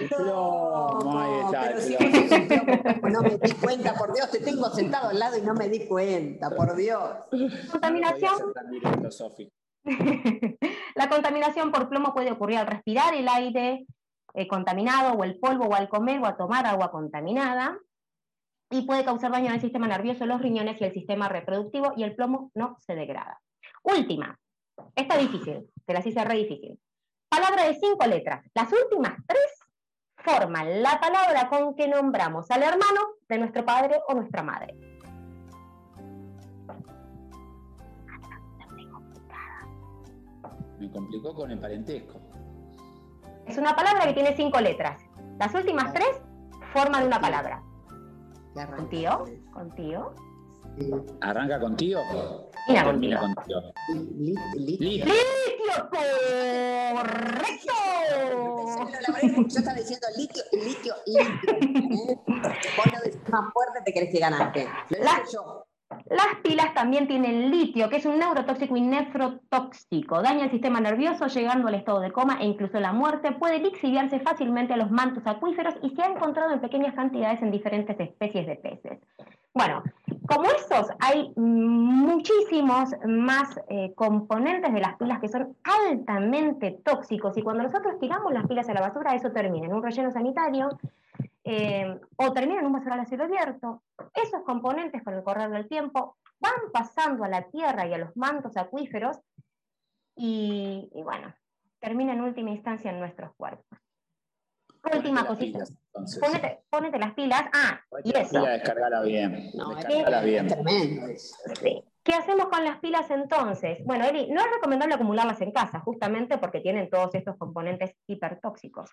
El plomo, ahí está. Pero si el plomo, no me di cuenta, por Dios, te tengo sentado al lado y no me di cuenta, por Dios. Contaminación. [LAUGHS] La contaminación por plomo puede ocurrir al respirar el aire eh, contaminado o el polvo o al comer o a tomar agua contaminada y puede causar daño al sistema nervioso, los riñones y el sistema reproductivo y el plomo no se degrada. Última. Esta es difícil, te la hice re difícil. Palabra de cinco letras. Las últimas tres forman la palabra con que nombramos al hermano de nuestro padre o nuestra madre. Me complicó con el parentesco. Es una palabra que tiene cinco letras. Las últimas tres forman una palabra. ¿Contigo? ¿Contigo? ¿Arranca contigo? Mira contigo. Litio. Litio, correcto. Yo estaba diciendo litio, litio, litio. Vos lo decís más fuerte, te crees que ganaste. Lo yo. Las pilas también tienen litio, que es un neurotóxico y nefrotóxico. Daña el sistema nervioso, llegando al estado de coma e incluso la muerte. Puede lixiviarse fácilmente a los mantos acuíferos y se ha encontrado en pequeñas cantidades en diferentes especies de peces. Bueno, como estos, hay muchísimos más eh, componentes de las pilas que son altamente tóxicos y cuando nosotros tiramos las pilas a la basura, eso termina en un relleno sanitario eh, o termina en un basural a cielo abierto. Esos componentes, con el correr del tiempo, van pasando a la tierra y a los mantos acuíferos y, y bueno, termina en última instancia en nuestros cuerpos. Última cosita. Ponete, las pilas. Ah, y eso. descargala bien. No, descargala bien. tremendo. ¿Qué hacemos con las pilas entonces? Bueno, Eli, no es recomendable acumularlas en casa, justamente porque tienen todos estos componentes hipertóxicos.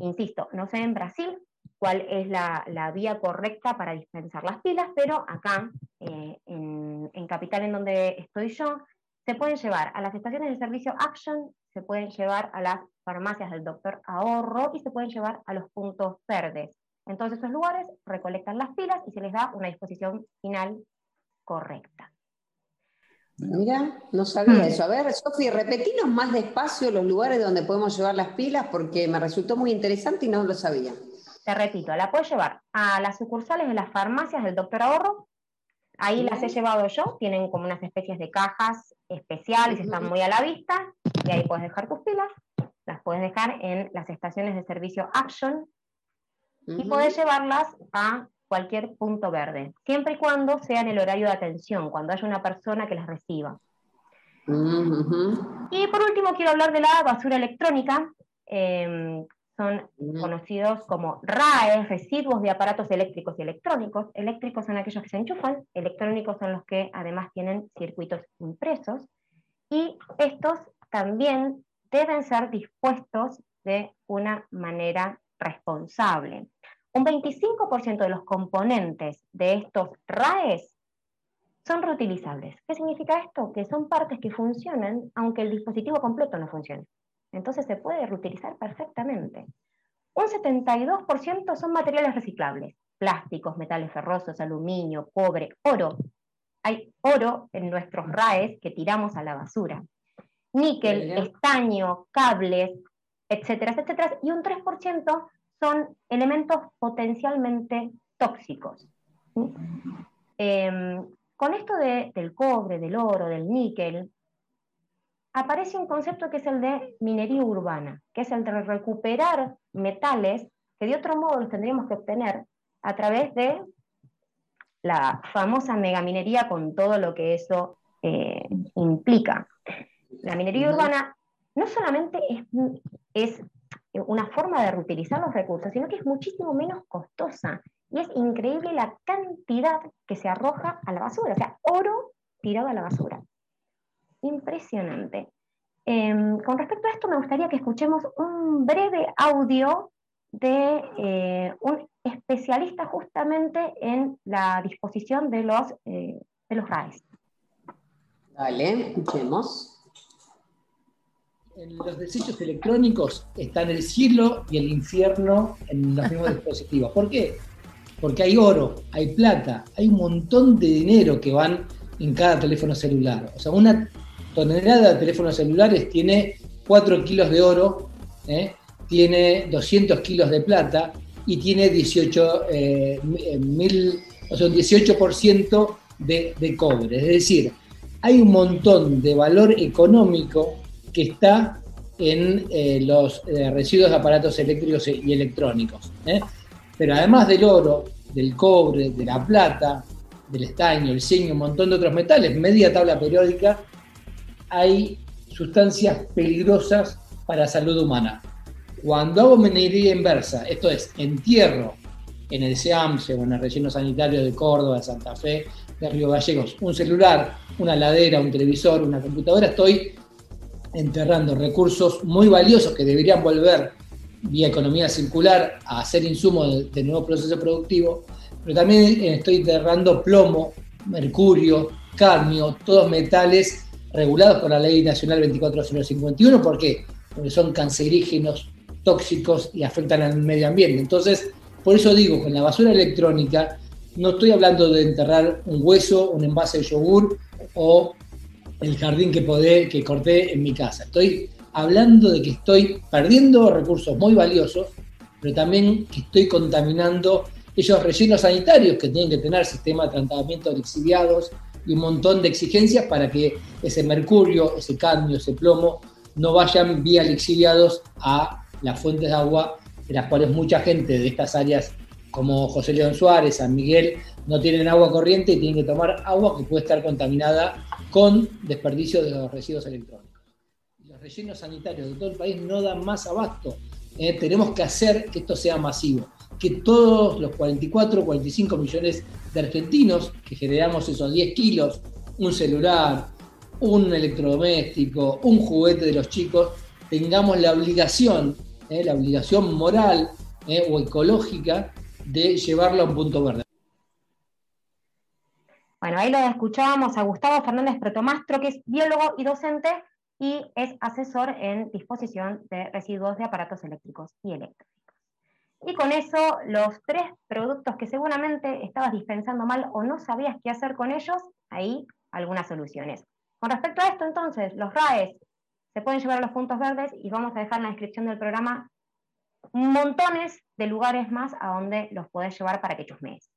Insisto, no sé en Brasil cuál es la, vía correcta para dispensar las pilas, pero acá, eh, en, en Capital, en donde estoy yo, se pueden llevar a las estaciones de servicio Action, se pueden llevar a las farmacias del doctor Ahorro y se pueden llevar a los puntos verdes. Entonces esos lugares recolectan las pilas y se les da una disposición final correcta. Mira, no sabía eso. A ver, Sofi, repetinos más despacio los lugares donde podemos llevar las pilas porque me resultó muy interesante y no lo sabía. Te repito, la puedes llevar a las sucursales de las farmacias del doctor Ahorro. Ahí las he llevado yo, tienen como unas especies de cajas especiales, están muy a la vista, y ahí puedes dejar tus pilas las puedes dejar en las estaciones de servicio Action y puedes llevarlas a cualquier punto verde, siempre y cuando sea en el horario de atención, cuando haya una persona que las reciba. Y por último quiero hablar de la basura electrónica. Em, son conocidos como RAE, residuos de aparatos eléctricos y electrónicos. Eléctricos son aquellos que se enchufan, electrónicos son los que además tienen circuitos impresos. y estos también deben ser dispuestos de una manera responsable. Un 25% de los componentes de estos RAES son reutilizables. ¿Qué significa esto? Que son partes que funcionan aunque el dispositivo completo no funcione. Entonces se puede reutilizar perfectamente. Un 72% son materiales reciclables, plásticos, metales ferrosos, aluminio, cobre, oro. Hay oro en nuestros RAES que tiramos a la basura. Níquel, estaño, cables, etcétera, etcétera. Y un 3% son elementos potencialmente tóxicos. Em, con esto del cobre, del oro, del níquel, aparece un concepto que es el de minería urbana, que es el de recuperar metales que de otro modo los tendríamos que obtener a través de la famosa megaminería con todo lo que eso eh, implica. La minería urbana no solamente es, es una forma de reutilizar los recursos, sino que es muchísimo menos costosa y es increíble la cantidad que se arroja a la basura, o sea, oro tirado a la basura. Impresionante. Em, con respecto a esto, me gustaría que escuchemos un breve audio de eh, un especialista justamente en la disposición de los, eh, de los RAES. Dale, escuchemos. En los desechos electrónicos están el cielo y el infierno en los mismos dispositivos. ¿Por qué? porque hay oro, hay plata, hay un montón de dinero que van en cada teléfono celular. O sea, una tonelada de teléfonos celulares tiene 4 kilos de oro, ¿eh? tiene 200 kilos de plata y tiene 18, eh, mil, o sea, un 18% de, de cobre. Es decir, hay un montón de valor económico que está en eh, los residuos de aparatos eléctricos y electrónicos. Pero además del oro, del cobre, de la plata, del estaño, el seño, un montón de otros metales, media tabla periódica, hay sustancias peligrosas para la salud humana. Cuando hago minería inversa, esto es, entierro en el SEAMSE o en el relleno sanitario de Córdoba, de Santa Fe, de Río Gallegos, un celular, una ladera, un televisor, una computadora, estoy enterrando recursos muy valiosos que deberían volver vía economía circular a hacer insumos de, nuevo proceso productivo, pero también estoy enterrando plomo, mercurio, cadmio, todos metales regulados por la Ley Nacional 24051. ¿Por qué? Porque son cancerígenos, tóxicos y afectan al medio ambiente. Entonces, por eso digo, con la basura electrónica no estoy hablando de enterrar un hueso, un envase de yogur o el jardín que, podé, que corté en mi casa. Estoy hablando de que estoy perdiendo recursos muy valiosos, pero también que estoy contaminando esos rellenos sanitarios que tienen que tener sistema de tratamiento de lixiviados y un montón de exigencias para que ese mercurio, ese cadmio, ese plomo no vayan vía lixiviados a las fuentes de agua de las cuales mucha gente de estas áreas como José León Suárez, San Miguel, no tienen agua corriente y tienen que tomar agua que puede estar contaminada con desperdicio de los residuos electrónicos rellenos sanitarios de todo el país no dan más abasto. Eh, tenemos que hacer que esto sea masivo, que todos los 44, 45 millones de argentinos que generamos esos 10 kilos, un celular, un electrodoméstico, un juguete de los chicos, tengamos la obligación, eh, la obligación moral eh, o ecológica de llevarlo a un punto verde. Bueno, ahí lo escuchábamos a Gustavo Fernández Protomastro, que es biólogo y docente y es asesor en disposición de residuos de aparatos eléctricos y eléctricos. Y con eso, los tres productos que seguramente estabas dispensando mal o no sabías qué hacer con ellos, ahí algunas soluciones. Con respecto a esto, entonces, los RAES se pueden llevar a los puntos verdes y vamos a dejar en la descripción del programa montones de lugares más a donde los podés llevar para que chusmees.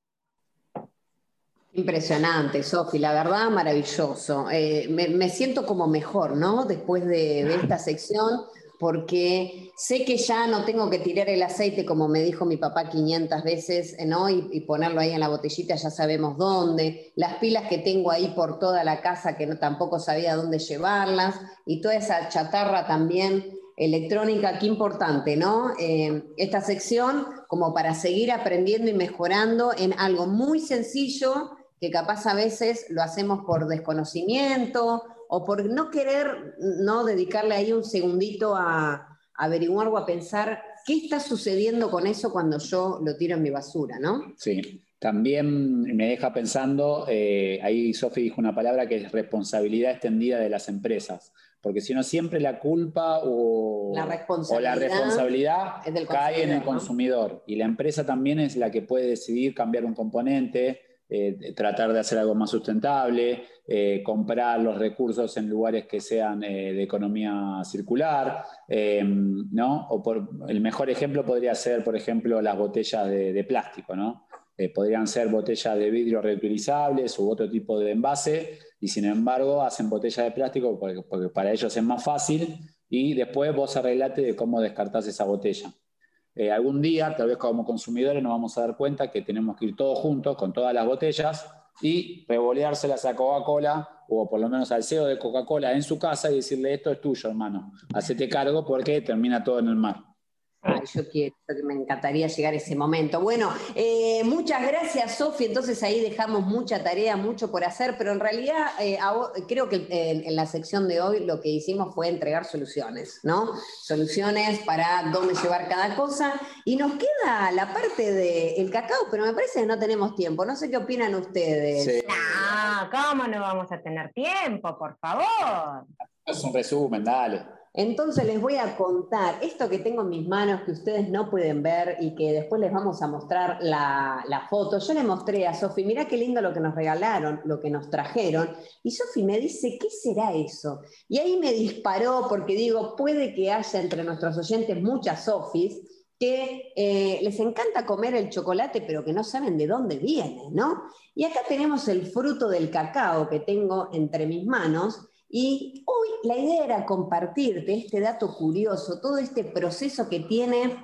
Impresionante, Sofi, la verdad maravilloso. Eh, me, siento como mejor, ¿no? Después de, esta sección, porque sé que ya no tengo que tirar el aceite, como me dijo mi papá 500 veces, eh, ¿no? Y, ponerlo ahí en la botellita, ya sabemos dónde. Las pilas que tengo ahí por toda la casa, que no, tampoco sabía dónde llevarlas, y toda esa chatarra también electrónica, qué importante, ¿no? Eh, esta sección como para seguir aprendiendo y mejorando en algo muy sencillo que capaz a veces lo hacemos por desconocimiento o por no querer no dedicarle ahí un segundito a, averiguar o a pensar qué está sucediendo con eso cuando yo lo tiro en mi basura, ¿no? Sí. También me deja pensando, eh, ahí Sofi dijo una palabra que es responsabilidad extendida de las empresas, porque si no siempre la culpa o la responsabilidad, o la responsabilidad cae en el consumidor y la empresa también es la que puede decidir cambiar un componente, eh, tratar de hacer algo más sustentable, eh, comprar los recursos en lugares que sean eh, de economía circular, ¿no? O por, el mejor ejemplo podría ser, por ejemplo, las botellas de, plástico, ¿no? podrían ser botellas de vidrio reutilizables u otro tipo de envase, y sin embargo hacen botellas de plástico porque, porque para ellos es más fácil, y después vos arreglate de cómo descartás esa botella. Eh, algún día, tal vez como consumidores, nos vamos a dar cuenta que tenemos que ir todos juntos con todas las botellas y revoleárselas a Coca-Cola o por lo menos al CEO de Coca-Cola en su casa y decirle esto es tuyo, hermano, hacete cargo porque termina todo en el mar. Ay, yo quiero, me encantaría llegar a ese momento. Bueno, eh, muchas gracias, Sofi. Entonces ahí dejamos mucha tarea, mucho por hacer, pero en realidad eh, creo que en, la sección de hoy lo que hicimos fue entregar soluciones, ¿no? Soluciones para dónde llevar cada cosa. Y nos queda la parte del cacao, pero me parece que no tenemos tiempo. No sé qué opinan ustedes. No, ¿cómo no vamos a tener tiempo? Por favor. Es un resumen, dale. Entonces les voy a contar esto que tengo en mis manos que ustedes no pueden ver y que después les vamos a mostrar la, foto. Yo le mostré a Sofi, mira qué lindo lo que nos regalaron, lo que nos trajeron. Y Sofi me dice, ¿qué será eso? Y ahí me disparó porque digo, puede que haya entre nuestros oyentes muchas Sofis que eh, les encanta comer el chocolate, pero que no saben de dónde viene, ¿no? Y acá tenemos el fruto del cacao que tengo entre mis manos y hoy la idea era compartirte este dato curioso, todo este proceso que tiene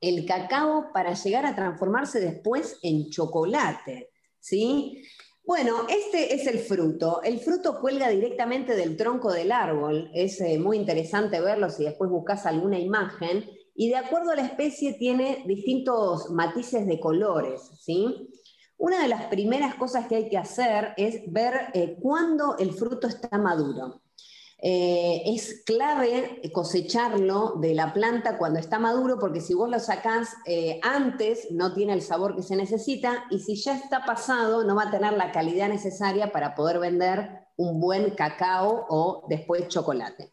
el cacao para llegar a transformarse después en chocolate. ¿sí? Bueno, este es el fruto. El fruto cuelga directamente del tronco del árbol. Es eh, muy interesante verlo si después buscas alguna imagen. Y de acuerdo a la especie tiene distintos matices de colores. ¿sí? Una de las primeras cosas que hay que hacer es ver eh, cuándo el fruto está maduro. Eh, es clave cosecharlo de la planta cuando está maduro, porque si vos lo sacás eh, antes, no tiene el sabor que se necesita, y si ya está pasado, no va a tener la calidad necesaria para poder vender un buen cacao o después chocolate.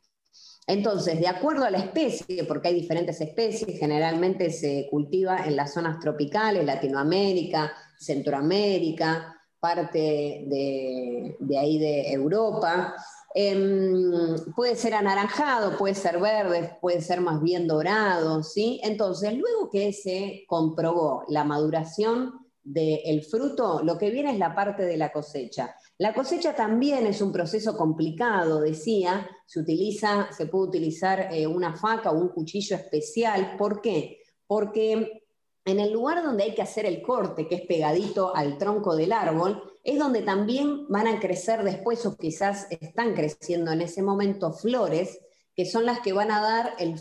Entonces, de acuerdo a la especie, porque hay diferentes especies, generalmente se cultiva en las zonas tropicales, Latinoamérica, Centroamérica, parte de, ahí de Europa. Em, puede ser anaranjado, puede ser verde, puede ser más bien dorado, ¿sí? Entonces, luego que se comprobó la maduración del fruto, lo que viene es la parte de la cosecha. La cosecha también es un proceso complicado, decía, se utiliza, se puede utilizar eh, una faca o un cuchillo especial. ¿Por qué? Porque en el lugar donde hay que hacer el corte, que es pegadito al tronco del árbol, es donde también van a crecer después, o quizás están creciendo en ese momento, flores son las que van a dar el,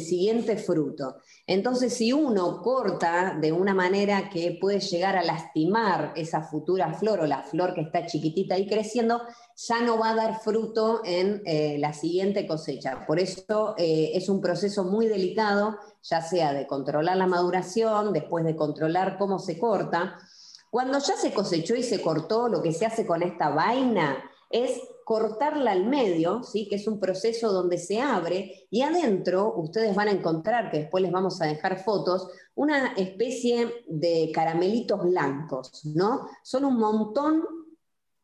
siguiente fruto. Entonces, si uno corta de una manera que puede llegar a lastimar esa futura flor o la flor que está chiquitita y creciendo, ya no va a dar fruto en eh, la siguiente cosecha. Por eso eh, es un proceso muy delicado, ya sea de controlar la maduración, después de controlar cómo se corta. Cuando ya se cosechó y se cortó, lo que se hace con esta vaina es cortarla al medio, ¿sí? que es un proceso donde se abre y adentro ustedes van a encontrar, que después les vamos a dejar fotos, una especie de caramelitos blancos, ¿no? Son un montón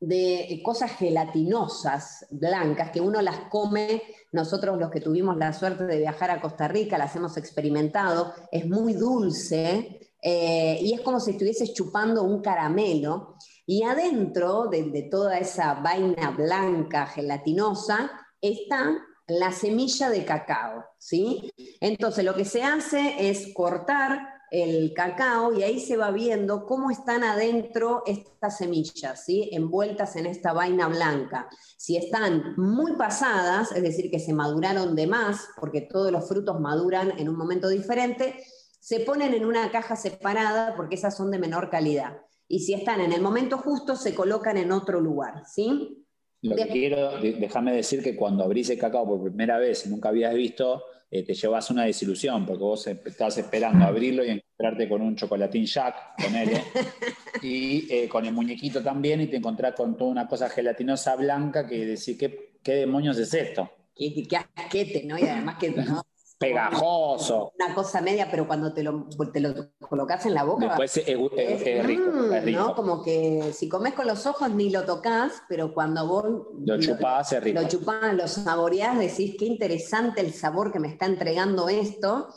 de cosas gelatinosas, blancas, que uno las come, nosotros los que tuvimos la suerte de viajar a Costa Rica, las hemos experimentado, es muy dulce eh, y es como si estuvieses chupando un caramelo. Y adentro de, toda esa vaina blanca, gelatinosa, está la semilla de cacao, ¿sí? Entonces lo que se hace es cortar el cacao y ahí se va viendo cómo están adentro estas semillas, ¿sí? Envueltas en esta vaina blanca. Si están muy pasadas, es decir, que se maduraron de más, porque todos los frutos maduran en un momento diferente, se ponen en una caja separada porque esas son de menor calidad. Y si están en el momento justo, se colocan en otro lugar, ¿sí? Lo que quiero, déjame decir que cuando abrís el cacao por primera vez y nunca habías visto, eh, te llevas una desilusión, porque vos estás esperando [LAUGHS] abrirlo y encontrarte con un chocolatín Jack, con él, [LAUGHS] y eh, con el muñequito también, y te encontrás con toda una cosa gelatinosa blanca que decís, ¿qué, qué demonios es esto? Qué, qué, asquete, ¿no? Y además que ¿no? [LAUGHS] pegajoso. Una cosa media, pero cuando te lo, te lo colocas en la boca. Después es, es, es, rico, mm, ¿no? Como que si comes con los ojos ni lo tocas, pero cuando vos lo chupás, es rico. Lo chupás, lo saboreás, decís qué interesante el sabor que me está entregando esto.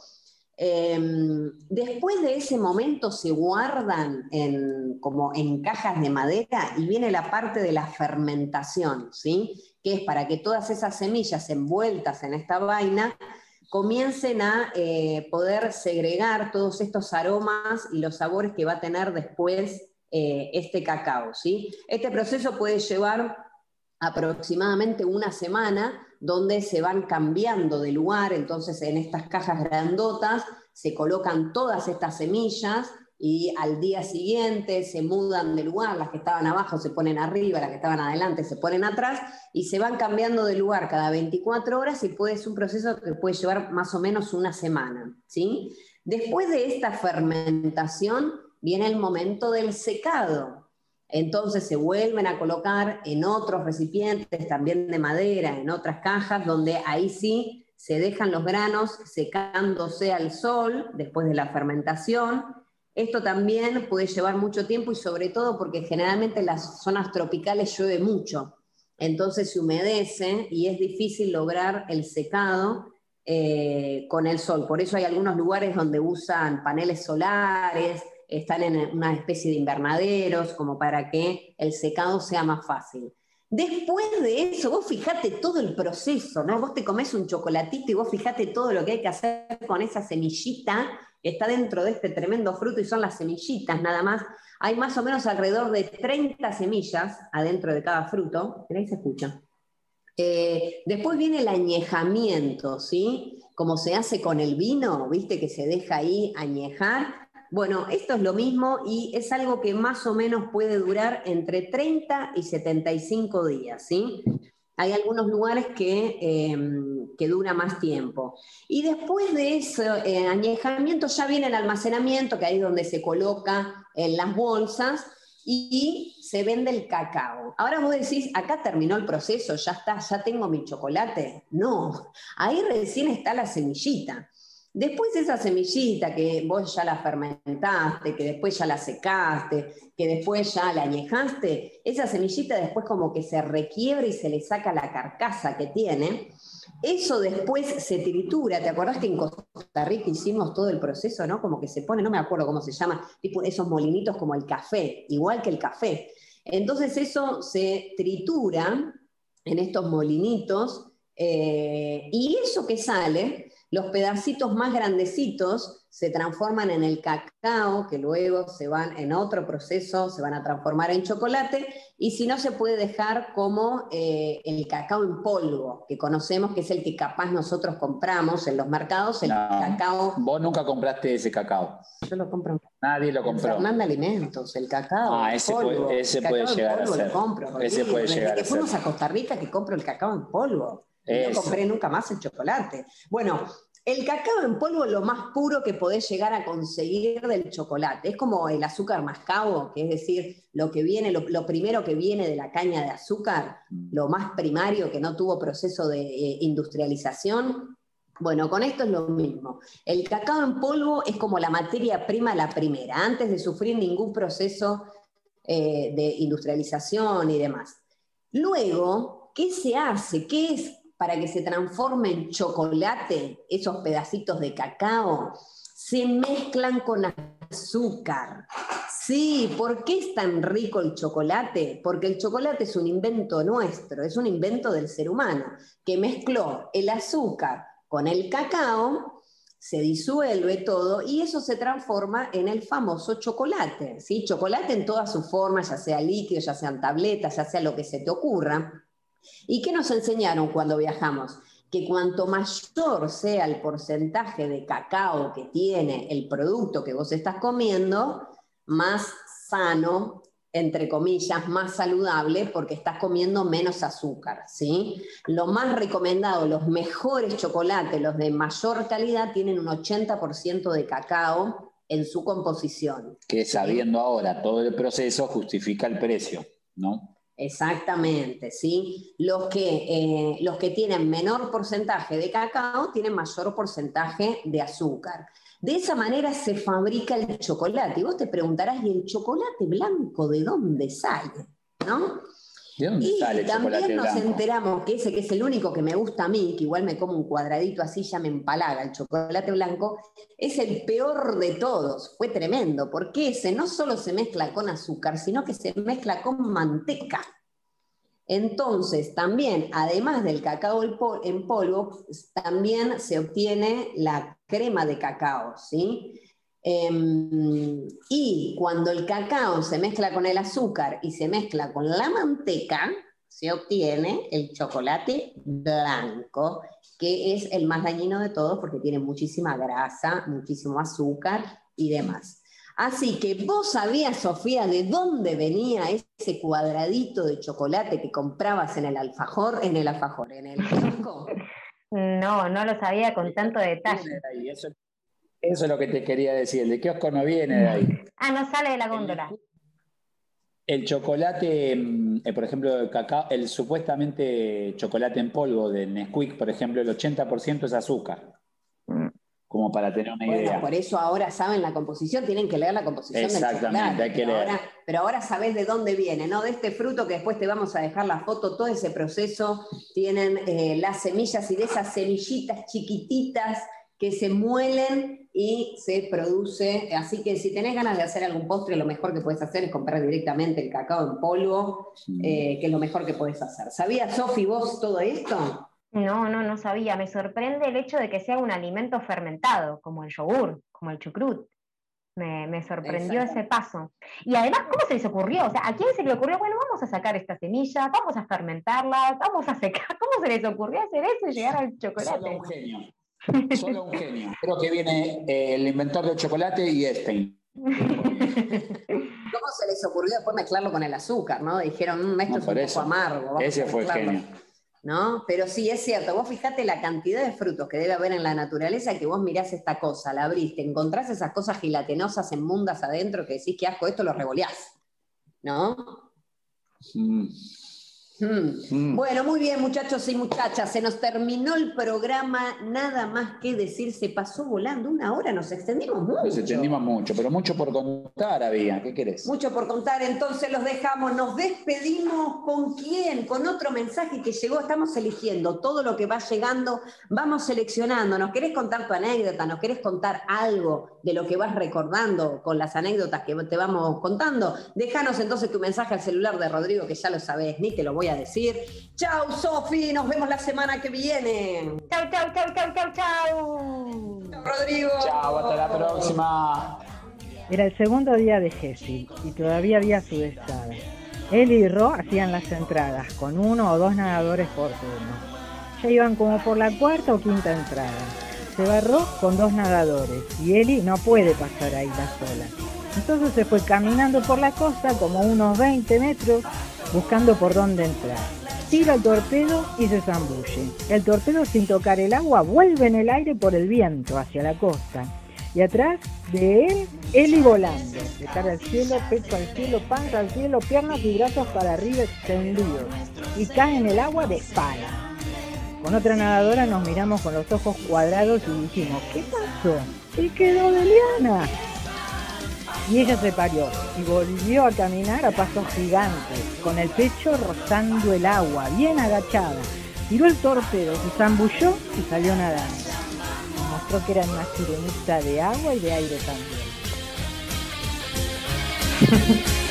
Eh, después de ese momento se guardan en, como en cajas de madera y viene la parte de la fermentación, ¿sí? que es para que todas esas semillas envueltas en esta vaina comiencen a eh, poder segregar todos estos aromas y los sabores que va a tener después eh, este cacao. ¿sí? Este proceso puede llevar aproximadamente una semana donde se van cambiando de lugar, entonces en estas cajas grandotas se colocan todas estas semillas y al día siguiente se mudan de lugar, las que estaban abajo se ponen arriba, las que estaban adelante se ponen atrás y se van cambiando de lugar cada 24 horas y puede ser un proceso que puede llevar más o menos una semana. ¿sí? Después de esta fermentación viene el momento del secado. Entonces se vuelven a colocar en otros recipientes, también de madera, en otras cajas, donde ahí sí se dejan los granos secándose al sol después de la fermentación esto también puede llevar mucho tiempo y sobre todo porque generalmente en las zonas tropicales llueve mucho, entonces se humedece y es difícil lograr el secado eh, con el sol. Por eso hay algunos lugares donde usan paneles solares, están en una especie de invernaderos, como para que el secado sea más fácil. Después de eso, vos fijate todo el proceso, ¿no? Vos te comes un chocolatito y vos fijate todo lo que hay que hacer con esa semillita que está dentro de este tremendo fruto y son las semillitas nada más. Hay más o menos alrededor de 30 semillas adentro de cada fruto. Ahí se escucha. Eh, después viene el añejamiento, ¿sí? Como se hace con el vino, ¿viste? Que se deja ahí añejar. Bueno, esto es lo mismo y es algo que más o menos puede durar entre 30 y 75 días, ¿sí? Hay algunos lugares que, em, que dura más tiempo. Y después de ese eh, añejamiento ya viene el almacenamiento, que ahí es donde se coloca en las bolsas y se vende el cacao. Ahora vos decís, acá terminó el proceso, ya está, ya tengo mi chocolate. No, ahí recién está la semillita. Después esa semillita que vos ya la fermentaste, que después ya la secaste, que después ya la añejaste, esa semillita después como que se requiebra y se le saca la carcasa que tiene. Eso después se tritura. ¿Te acordás que en Costa Rica hicimos todo el proceso, no? Como que se pone, no me acuerdo cómo se llama, tipo esos molinitos como el café, igual que el café. Entonces eso se tritura en estos molinitos eh, y eso que sale los pedacitos más grandecitos se transforman en el cacao, que luego se van en otro proceso, se van a transformar en chocolate, y si no se puede dejar como eh, el cacao en polvo, que conocemos que es el que capaz nosotros compramos en los mercados, el cacao... Vos nunca compraste ese cacao. Yo lo compro. Nadie lo compró. Fernanda Alimentos, el cacao. Ah, ese puede, ese puede llegar a ser. compro, ese puede llegar que fuimos a Costa Rica que compro el cacao en polvo. No compré nunca más el chocolate. Bueno, el cacao en polvo es lo más puro que podés llegar a conseguir del chocolate. Es como el azúcar mascabo, que es decir, lo que viene, lo, primero que viene de la caña de azúcar, lo más primario que no tuvo proceso de eh, industrialización. Bueno, con esto es lo mismo. El cacao en polvo es como la materia prima la primera, antes de sufrir ningún proceso eh, de industrialización y demás. Luego, ¿qué se hace? ¿Qué es para que se transforme en chocolate, esos pedacitos de cacao, se mezclan con azúcar. Sí, ¿por qué es tan rico el chocolate? Porque el chocolate es un invento nuestro, es un invento del ser humano, que mezcló el azúcar con el cacao, se disuelve todo y eso se transforma en el famoso chocolate. ¿sí? Chocolate en todas sus formas, ya sea líquido, ya sean tabletas, ya sea lo que se te ocurra. ¿Y qué nos enseñaron cuando viajamos? Que cuanto mayor sea el porcentaje de cacao que tiene el producto que vos estás comiendo, más sano, entre comillas, más saludable porque estás comiendo menos azúcar, ¿sí? Lo más recomendado, los mejores chocolates, los de mayor calidad, tienen un 80% de cacao en su composición. Que sabiendo ahora todo el proceso justifica el precio, ¿no? Exactamente, ¿sí? Los que, eh, los que tienen menor porcentaje de cacao tienen mayor porcentaje de azúcar. De esa manera se fabrica el chocolate. Y vos te preguntarás, ¿y el chocolate blanco de dónde sale? ¿No? ¿De dónde y sale el también nos blanco? enteramos que ese que es el único que me gusta a mí, que igual me como un cuadradito así, ya me empalaga el chocolate blanco, es el peor de todos. Fue tremendo, porque ese no solo se mezcla con azúcar, sino que se mezcla con manteca. Entonces, también, además del cacao en polvo, también se obtiene la crema de cacao, ¿sí? Em, y cuando el cacao se mezcla con el azúcar y se mezcla con la manteca, se obtiene el chocolate blanco, que es el más dañino de todos porque tiene muchísima grasa, muchísimo azúcar y demás. Así que vos sabías, Sofía, de dónde venía ese cuadradito de chocolate que comprabas en el alfajor, en el alfajor, en el kiosco. [LAUGHS] No, no lo sabía con tanto detalle. Eso, eso es lo que te quería decir. El de kiosco no viene de ahí. Ah, no sale de la góndola. El chocolate, mm, eh, por ejemplo, el cacao, el supuestamente chocolate en polvo de Nesquik, por ejemplo, el 80% es azúcar. Como para tener una Bueno, idea. por eso ahora saben la composición, tienen que leer la composición del Exactamente, chocolate. hay que pero leer. Ahora, pero ahora sabés de dónde viene, ¿no? De este fruto que después te vamos a dejar la foto, todo ese proceso, tienen eh, las semillas y de esas semillitas chiquititas que se muelen y se produce. Así que si tenés ganas de hacer algún postre, lo mejor que puedes hacer es comprar directamente el cacao en polvo, eh, que es lo mejor que puedes hacer. ¿Sabías, Sofi, vos todo esto? No, no, no sabía. Me sorprende el hecho de que sea un alimento fermentado, como el yogur, como el chucrut. Me, me sorprendió Exacto. ese paso. Y además, ¿cómo se les ocurrió? O sea, ¿a quién se le ocurrió? Bueno, vamos a sacar esta semilla, vamos a fermentarla, vamos a secar. [LAUGHS] ¿Cómo se les ocurrió hacer eso y llegar al Solo chocolate? un genio. Solo un genio. Creo que viene eh, el inventor del chocolate y Einstein. [LAUGHS] ¿Cómo se les ocurrió después mezclarlo con el azúcar, no? Dijeron, "Mm, esto No, es un eso. poco amargo. Ese fue el mezclarlo". genio. ¿No? Pero sí, es cierto. Vos fijate la cantidad de frutos que debe haber en la naturaleza que vos mirás esta cosa, la abriste, encontrás esas cosas gelatinosas en mundas adentro que decís que asco, esto lo revoleás. ¿No? Mm, Hmm. mm. Bueno, muy bien, muchachos y muchachas. Se nos terminó el programa. Nada más que decir, se pasó volando una hora, nos extendimos mucho. Nos extendimos mucho, pero mucho por contar había. ¿Qué querés? Mucho por contar, entonces los dejamos. Nos despedimos con quién, con otro mensaje que llegó. Estamos eligiendo todo lo que va llegando, vamos seleccionando. ¿Nos querés contar tu anécdota? ¿Nos querés contar algo de lo que vas recordando con las anécdotas que te vamos contando? Déjanos entonces tu mensaje al celular de Rodrigo, que ya lo sabés, ni te lo voy a decir. Chau, Sofi, nos vemos la semana que viene. Chau, chau, chau, chau, chau, chau. Chau, Rodrigo. Chao, hasta la próxima. Era el segundo día de Jessil y todavía había sudestada. Él y Ro hacían las entradas, con uno o dos nadadores por turno. Ya iban como por la cuarta o quinta entrada. Se Ro con dos nadadores y Eli no puede pasar ahí la sola. Entonces se fue caminando por la costa como unos 20 metros buscando por dónde entrar. Tira el torpedo y se zambulle. El torpedo sin tocar el agua vuelve en el aire por el viento hacia la costa. Y atrás de él, Eli volando, de cara al cielo, pecho al cielo, panza al cielo, piernas y brazos para arriba extendidos. Y cae en el agua de espalda. Con otra nadadora nos miramos con los ojos cuadrados y dijimos, ¿qué pasó? Y quedó de liana. Y ella se parió y volvió a caminar a pasos gigantes, con el pecho rozando el agua, bien agachada. Tiró el torpedo, se zambulló y salió nadando. Nos mostró que era una sirenita de agua y de aire también. [LAUGHS]